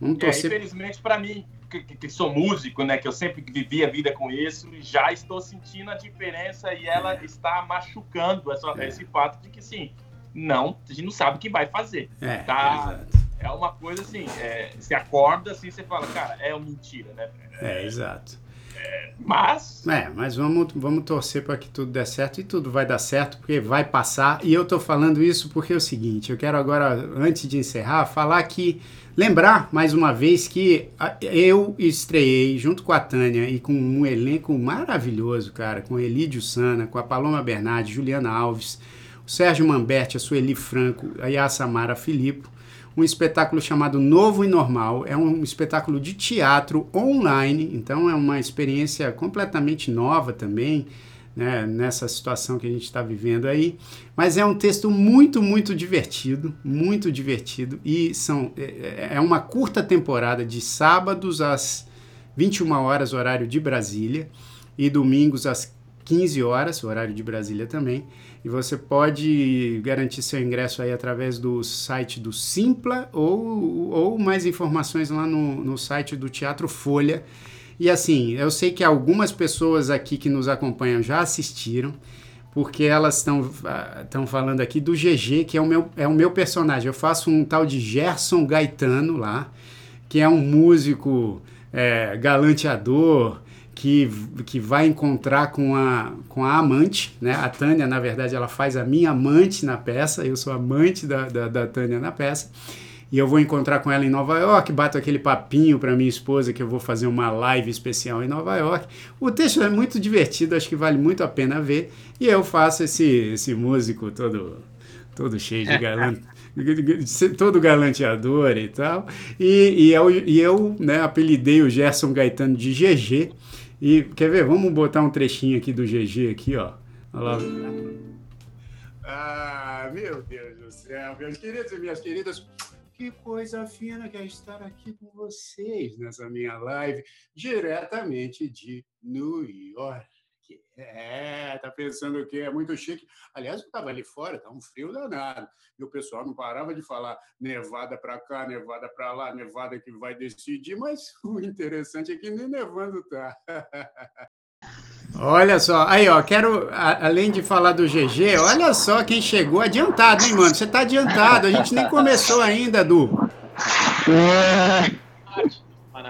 vamos É, torcer. infelizmente pra mim, que, que- sou músico, né, que eu sempre vivi a vida com isso, já estou sentindo a diferença e ela está machucando essa- É. esse fato de que, sim, não, a gente não sabe o que vai fazer. É, Tá. É uma coisa assim, é, você acorda assim, você fala, cara, é uma mentira, né? É, exato. Mas, É, mas vamos, vamos torcer para que tudo dê certo e tudo vai dar certo, porque vai passar. E eu tô falando isso porque é o seguinte, eu quero agora, antes de encerrar, falar que lembrar mais uma vez que eu estreiei junto com a Tânia e com um elenco maravilhoso, cara, com Elídio Sana, com a Paloma Bernardi, Juliana Alves, o Sérgio Mamberti, a Sueli Franco, a Yassamara Filippo, um espetáculo chamado Novo e Normal. É um espetáculo de teatro online, então é uma experiência completamente nova também, né, nessa situação que a gente está vivendo aí. Mas é um texto muito, muito divertido, muito divertido. E são, é, é uma curta temporada de sábados às 21 horas, horário de Brasília, e domingos às 15 horas, horário de Brasília também. E você pode garantir seu ingresso aí através do site do Simpla ou, ou mais informações lá no, no site do Teatro Folha. E assim, eu sei que algumas pessoas aqui que nos acompanham já assistiram, porque elas estão estão falando aqui do GG, que é o, meu, é o meu personagem. Eu faço um tal de Gerson Gaetano lá, que é um músico é, galanteador, que, que vai encontrar com a, com a amante, né? A Tânia, na verdade, ela faz a minha amante na peça, eu sou amante da, da, da Tânia na peça. E eu vou encontrar com ela em Nova York, bato aquele papinho para minha esposa que eu vou fazer uma live especial em Nova York. O texto é muito divertido, acho que vale muito a pena ver. E eu faço esse, esse músico todo, todo cheio de galante. todo galanteador e tal. E, e eu, e eu né, apelidei o Gerson Gaetano de GG. E quer ver? Vamos botar um trechinho aqui do GG aqui, ó. Olha lá. Ah, meu Deus do céu, meus queridos e minhas queridas. Que coisa fina que é estar aqui com vocês nessa minha live, diretamente de New York. É, tá pensando o quê? É muito chique. Aliás, eu estava ali fora, tá um frio danado. E o pessoal não parava de falar nevada para cá, nevada para lá, nevada que vai decidir, mas o interessante é que nem nevando tá. Olha só, aí ó, quero, a, além de falar do GG, olha só quem chegou adiantado, hein, mano? Você tá adiantado, a gente nem começou ainda, Du.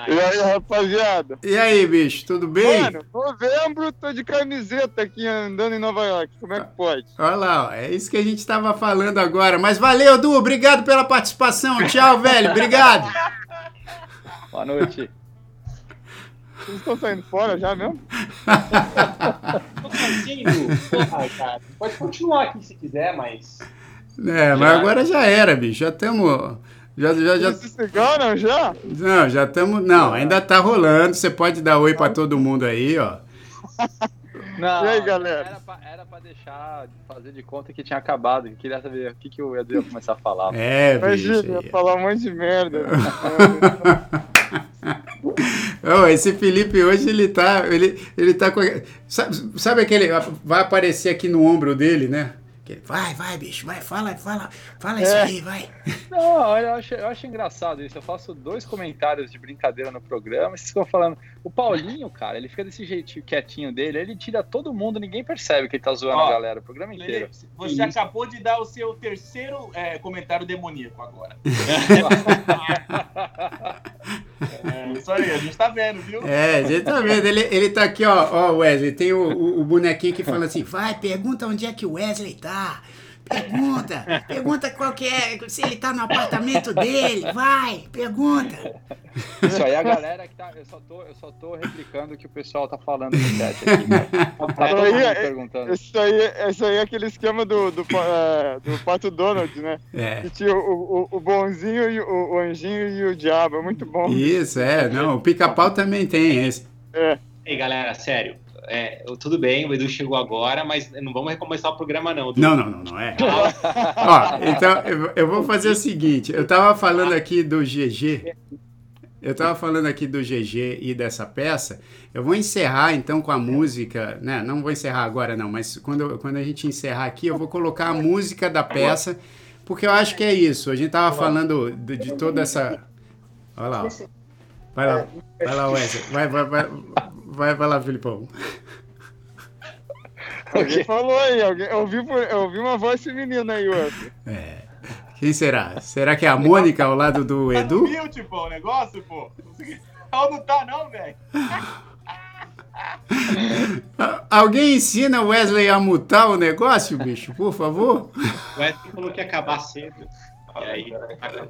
E aí, rapaziada? E aí, bicho, tudo bem? Mano, novembro, tô de camiseta aqui andando em Nova York. Como é que pode? Olha lá, ó, é isso que a gente tava falando agora. Mas valeu, Du, obrigado pela participação. Tchau, velho, obrigado. Boa noite. Vocês estão saindo fora já mesmo? Tô saindo. Porra, cara. Pode continuar aqui se quiser, mas. É, mas agora já era, bicho. Já estamos. Já, já, já, Vocês se cigaram já? não, já estamos. Não, ainda tá rolando. Você pode dar oi pra todo mundo aí, ó. Não, E aí, galera? Era pra, era pra deixar, fazer de conta que tinha acabado, que queria saber o que, que o Edu ia começar a falar. É, bicho. Imagina, ia falar um monte de merda. Ô, esse Felipe hoje ele tá. Ele, ele tá com. Sabe, sabe aquele. Vai aparecer aqui no ombro dele, né? Vai, vai, bicho, vai, fala, fala, fala isso É. aí, vai. Não, eu acho, eu acho engraçado isso. Eu faço dois comentários de brincadeira no programa. Vocês ficam falando. O Paulinho, cara, ele fica desse jeitinho quietinho dele. Ele tira todo mundo, ninguém percebe que ele tá zoando Ó, a galera o programa inteiro. Você acabou de dar o seu terceiro é, comentário demoníaco agora. É, isso aí, a gente tá vendo, viu? É, a gente tá vendo. Ele, ele tá aqui, ó, ó, Wesley. Tem o, o, o bonequinho que fala assim: vai, pergunta onde é que o Wesley tá. Pergunta, pergunta qual que é, se ele tá no apartamento dele, vai, pergunta. Isso aí é a galera que tá. Eu só tô, eu só tô replicando o que o pessoal tá falando no chat aqui. Tá todo Isso aí mundo é- perguntando. Isso aí, isso aí é aquele esquema do, do, é, do Pato Donald, né? É. Que tinha o, o, o bonzinho, e o, o anjinho e o diabo. É muito bom. Isso, é, não, o pica-pau também tem esse. É. Ei, galera, sério. É, tudo bem, o Edu chegou agora, mas não vamos recomeçar o programa, não. Edu. Não, não, não, não é. Ó, então eu, eu vou fazer o seguinte: eu tava falando aqui do GG, eu tava falando aqui do GG e dessa peça. Eu vou encerrar então com a música, né? Não vou encerrar agora, não, mas quando, quando a gente encerrar aqui, eu vou colocar a música da peça, porque eu acho que é isso. A gente tava falando de, de toda essa. Olha lá. ó. Vai lá, vai lá, Wesley. Vai, vai, vai, vai, vai lá, Filipão. Alguém falou aí, alguém, eu, ouvi, por- eu ouvi uma voz feminina aí, Wesley. É. Quem será? Será que é a Mônica ao lado do Tá no Edu? mute, pô, o negócio, pô. Não, não tá, não, velho. Alguém ensina o Wesley a mutar o negócio, bicho, por favor? O Wesley falou que ia acabar cedo. E aí. Galera,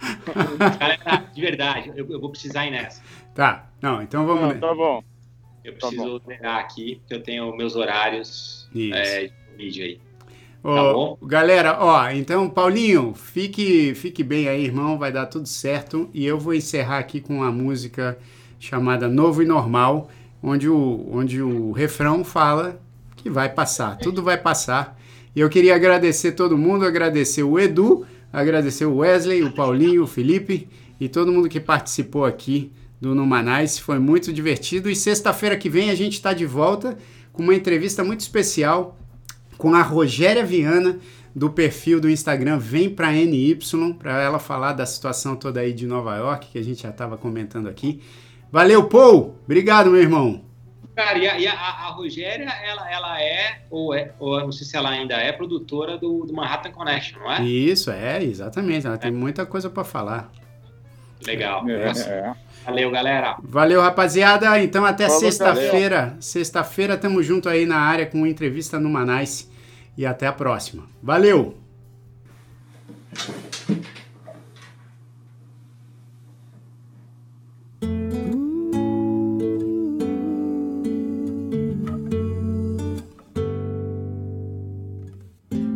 de verdade, eu, eu vou precisar ir nessa. Tá, não, então vamos. Não, tá bom. Eu Tá preciso zerar aqui, porque eu tenho meus horários é, de vídeo aí. Ô, tá bom. Galera, ó, então, Paulinho, fique, fique bem aí, irmão, vai dar tudo certo. E eu vou encerrar aqui com uma música chamada Novo e Normal, onde o, onde o refrão fala que vai passar, tudo vai passar. E eu queria agradecer todo mundo, agradecer o Edu, agradecer o Wesley, o Paulinho, o Felipe e todo mundo que participou aqui do Numanais. Foi muito divertido. E sexta-feira que vem a gente está de volta com uma entrevista muito especial com a Rogéria Viana, do perfil do Instagram Vem Pra NY, para ela falar da situação toda aí de Nova York, que a gente já estava comentando aqui. Valeu, Paul! Obrigado, meu irmão. Cara, e a, e a- a Rogéria, ela, ela é, ou é, ou não sei se ela ainda é, produtora do, do Manhattan Connection, não é? Isso, é, exatamente. Ela tem muita coisa para falar. Legal. É. Valeu, galera. Valeu, rapaziada. Então, até sexta-feira. Sexta-feira, tamo junto aí na área com entrevista no Manais. E até a próxima. Valeu!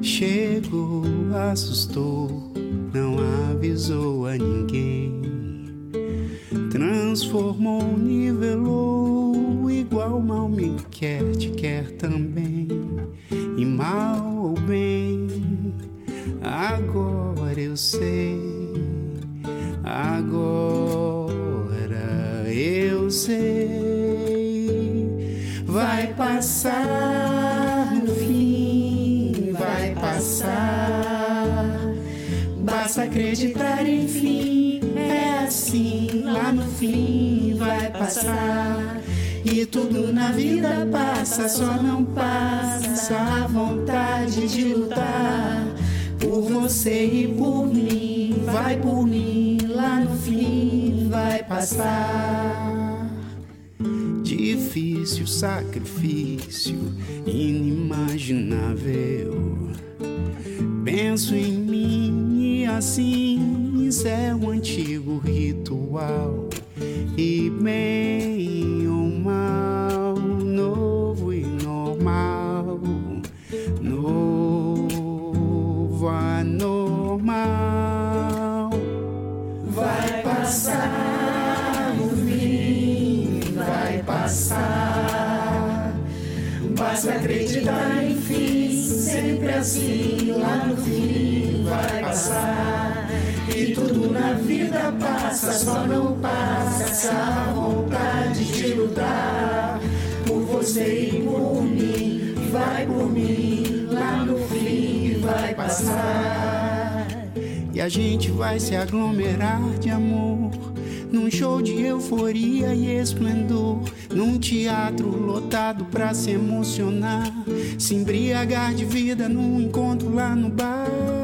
Chegou, assustou, não avisou a ninguém. Transformou, nivelou, igual mal me quer, te quer também. E mal ou bem, agora eu sei. Agora eu sei. Vai passar no fim, vai passar. Basta acreditar, enfim, fim vai passar. E tudo na vida passa, só não passa a vontade de lutar por você e por mim. Vai por mim, lá no fim vai passar. Difícil sacrifício, inimaginável. Penso em mim e assim encerro o antigo ritual. E bem ou mal, novo e normal, novo anormal. Vai passar o fim, vai passar. Basta acreditar, enfim, sempre assim, passa a vontade de lutar por você e por mim. Vai por mim, lá no fim vai passar. E a gente vai se aglomerar de amor num show de euforia e esplendor, num teatro lotado pra se emocionar, se embriagar de vida num encontro lá no bar.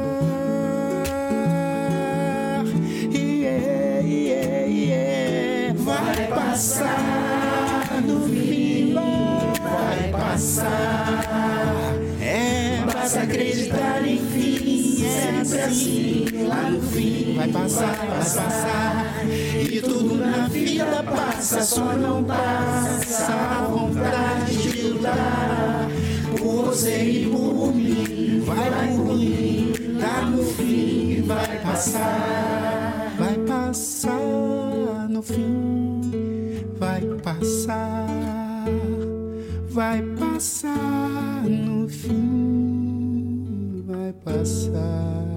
Passar no fim, vai passar. É, basta acreditar em fim, é sempre assim, lá no fim vai passar, vai passar. E tudo na vida passa, só não passa a vontade de lutar por você e por mim. Vai por mim, no fim vai passar, vai passar no fim, passar, vai passar no fim, vai passar.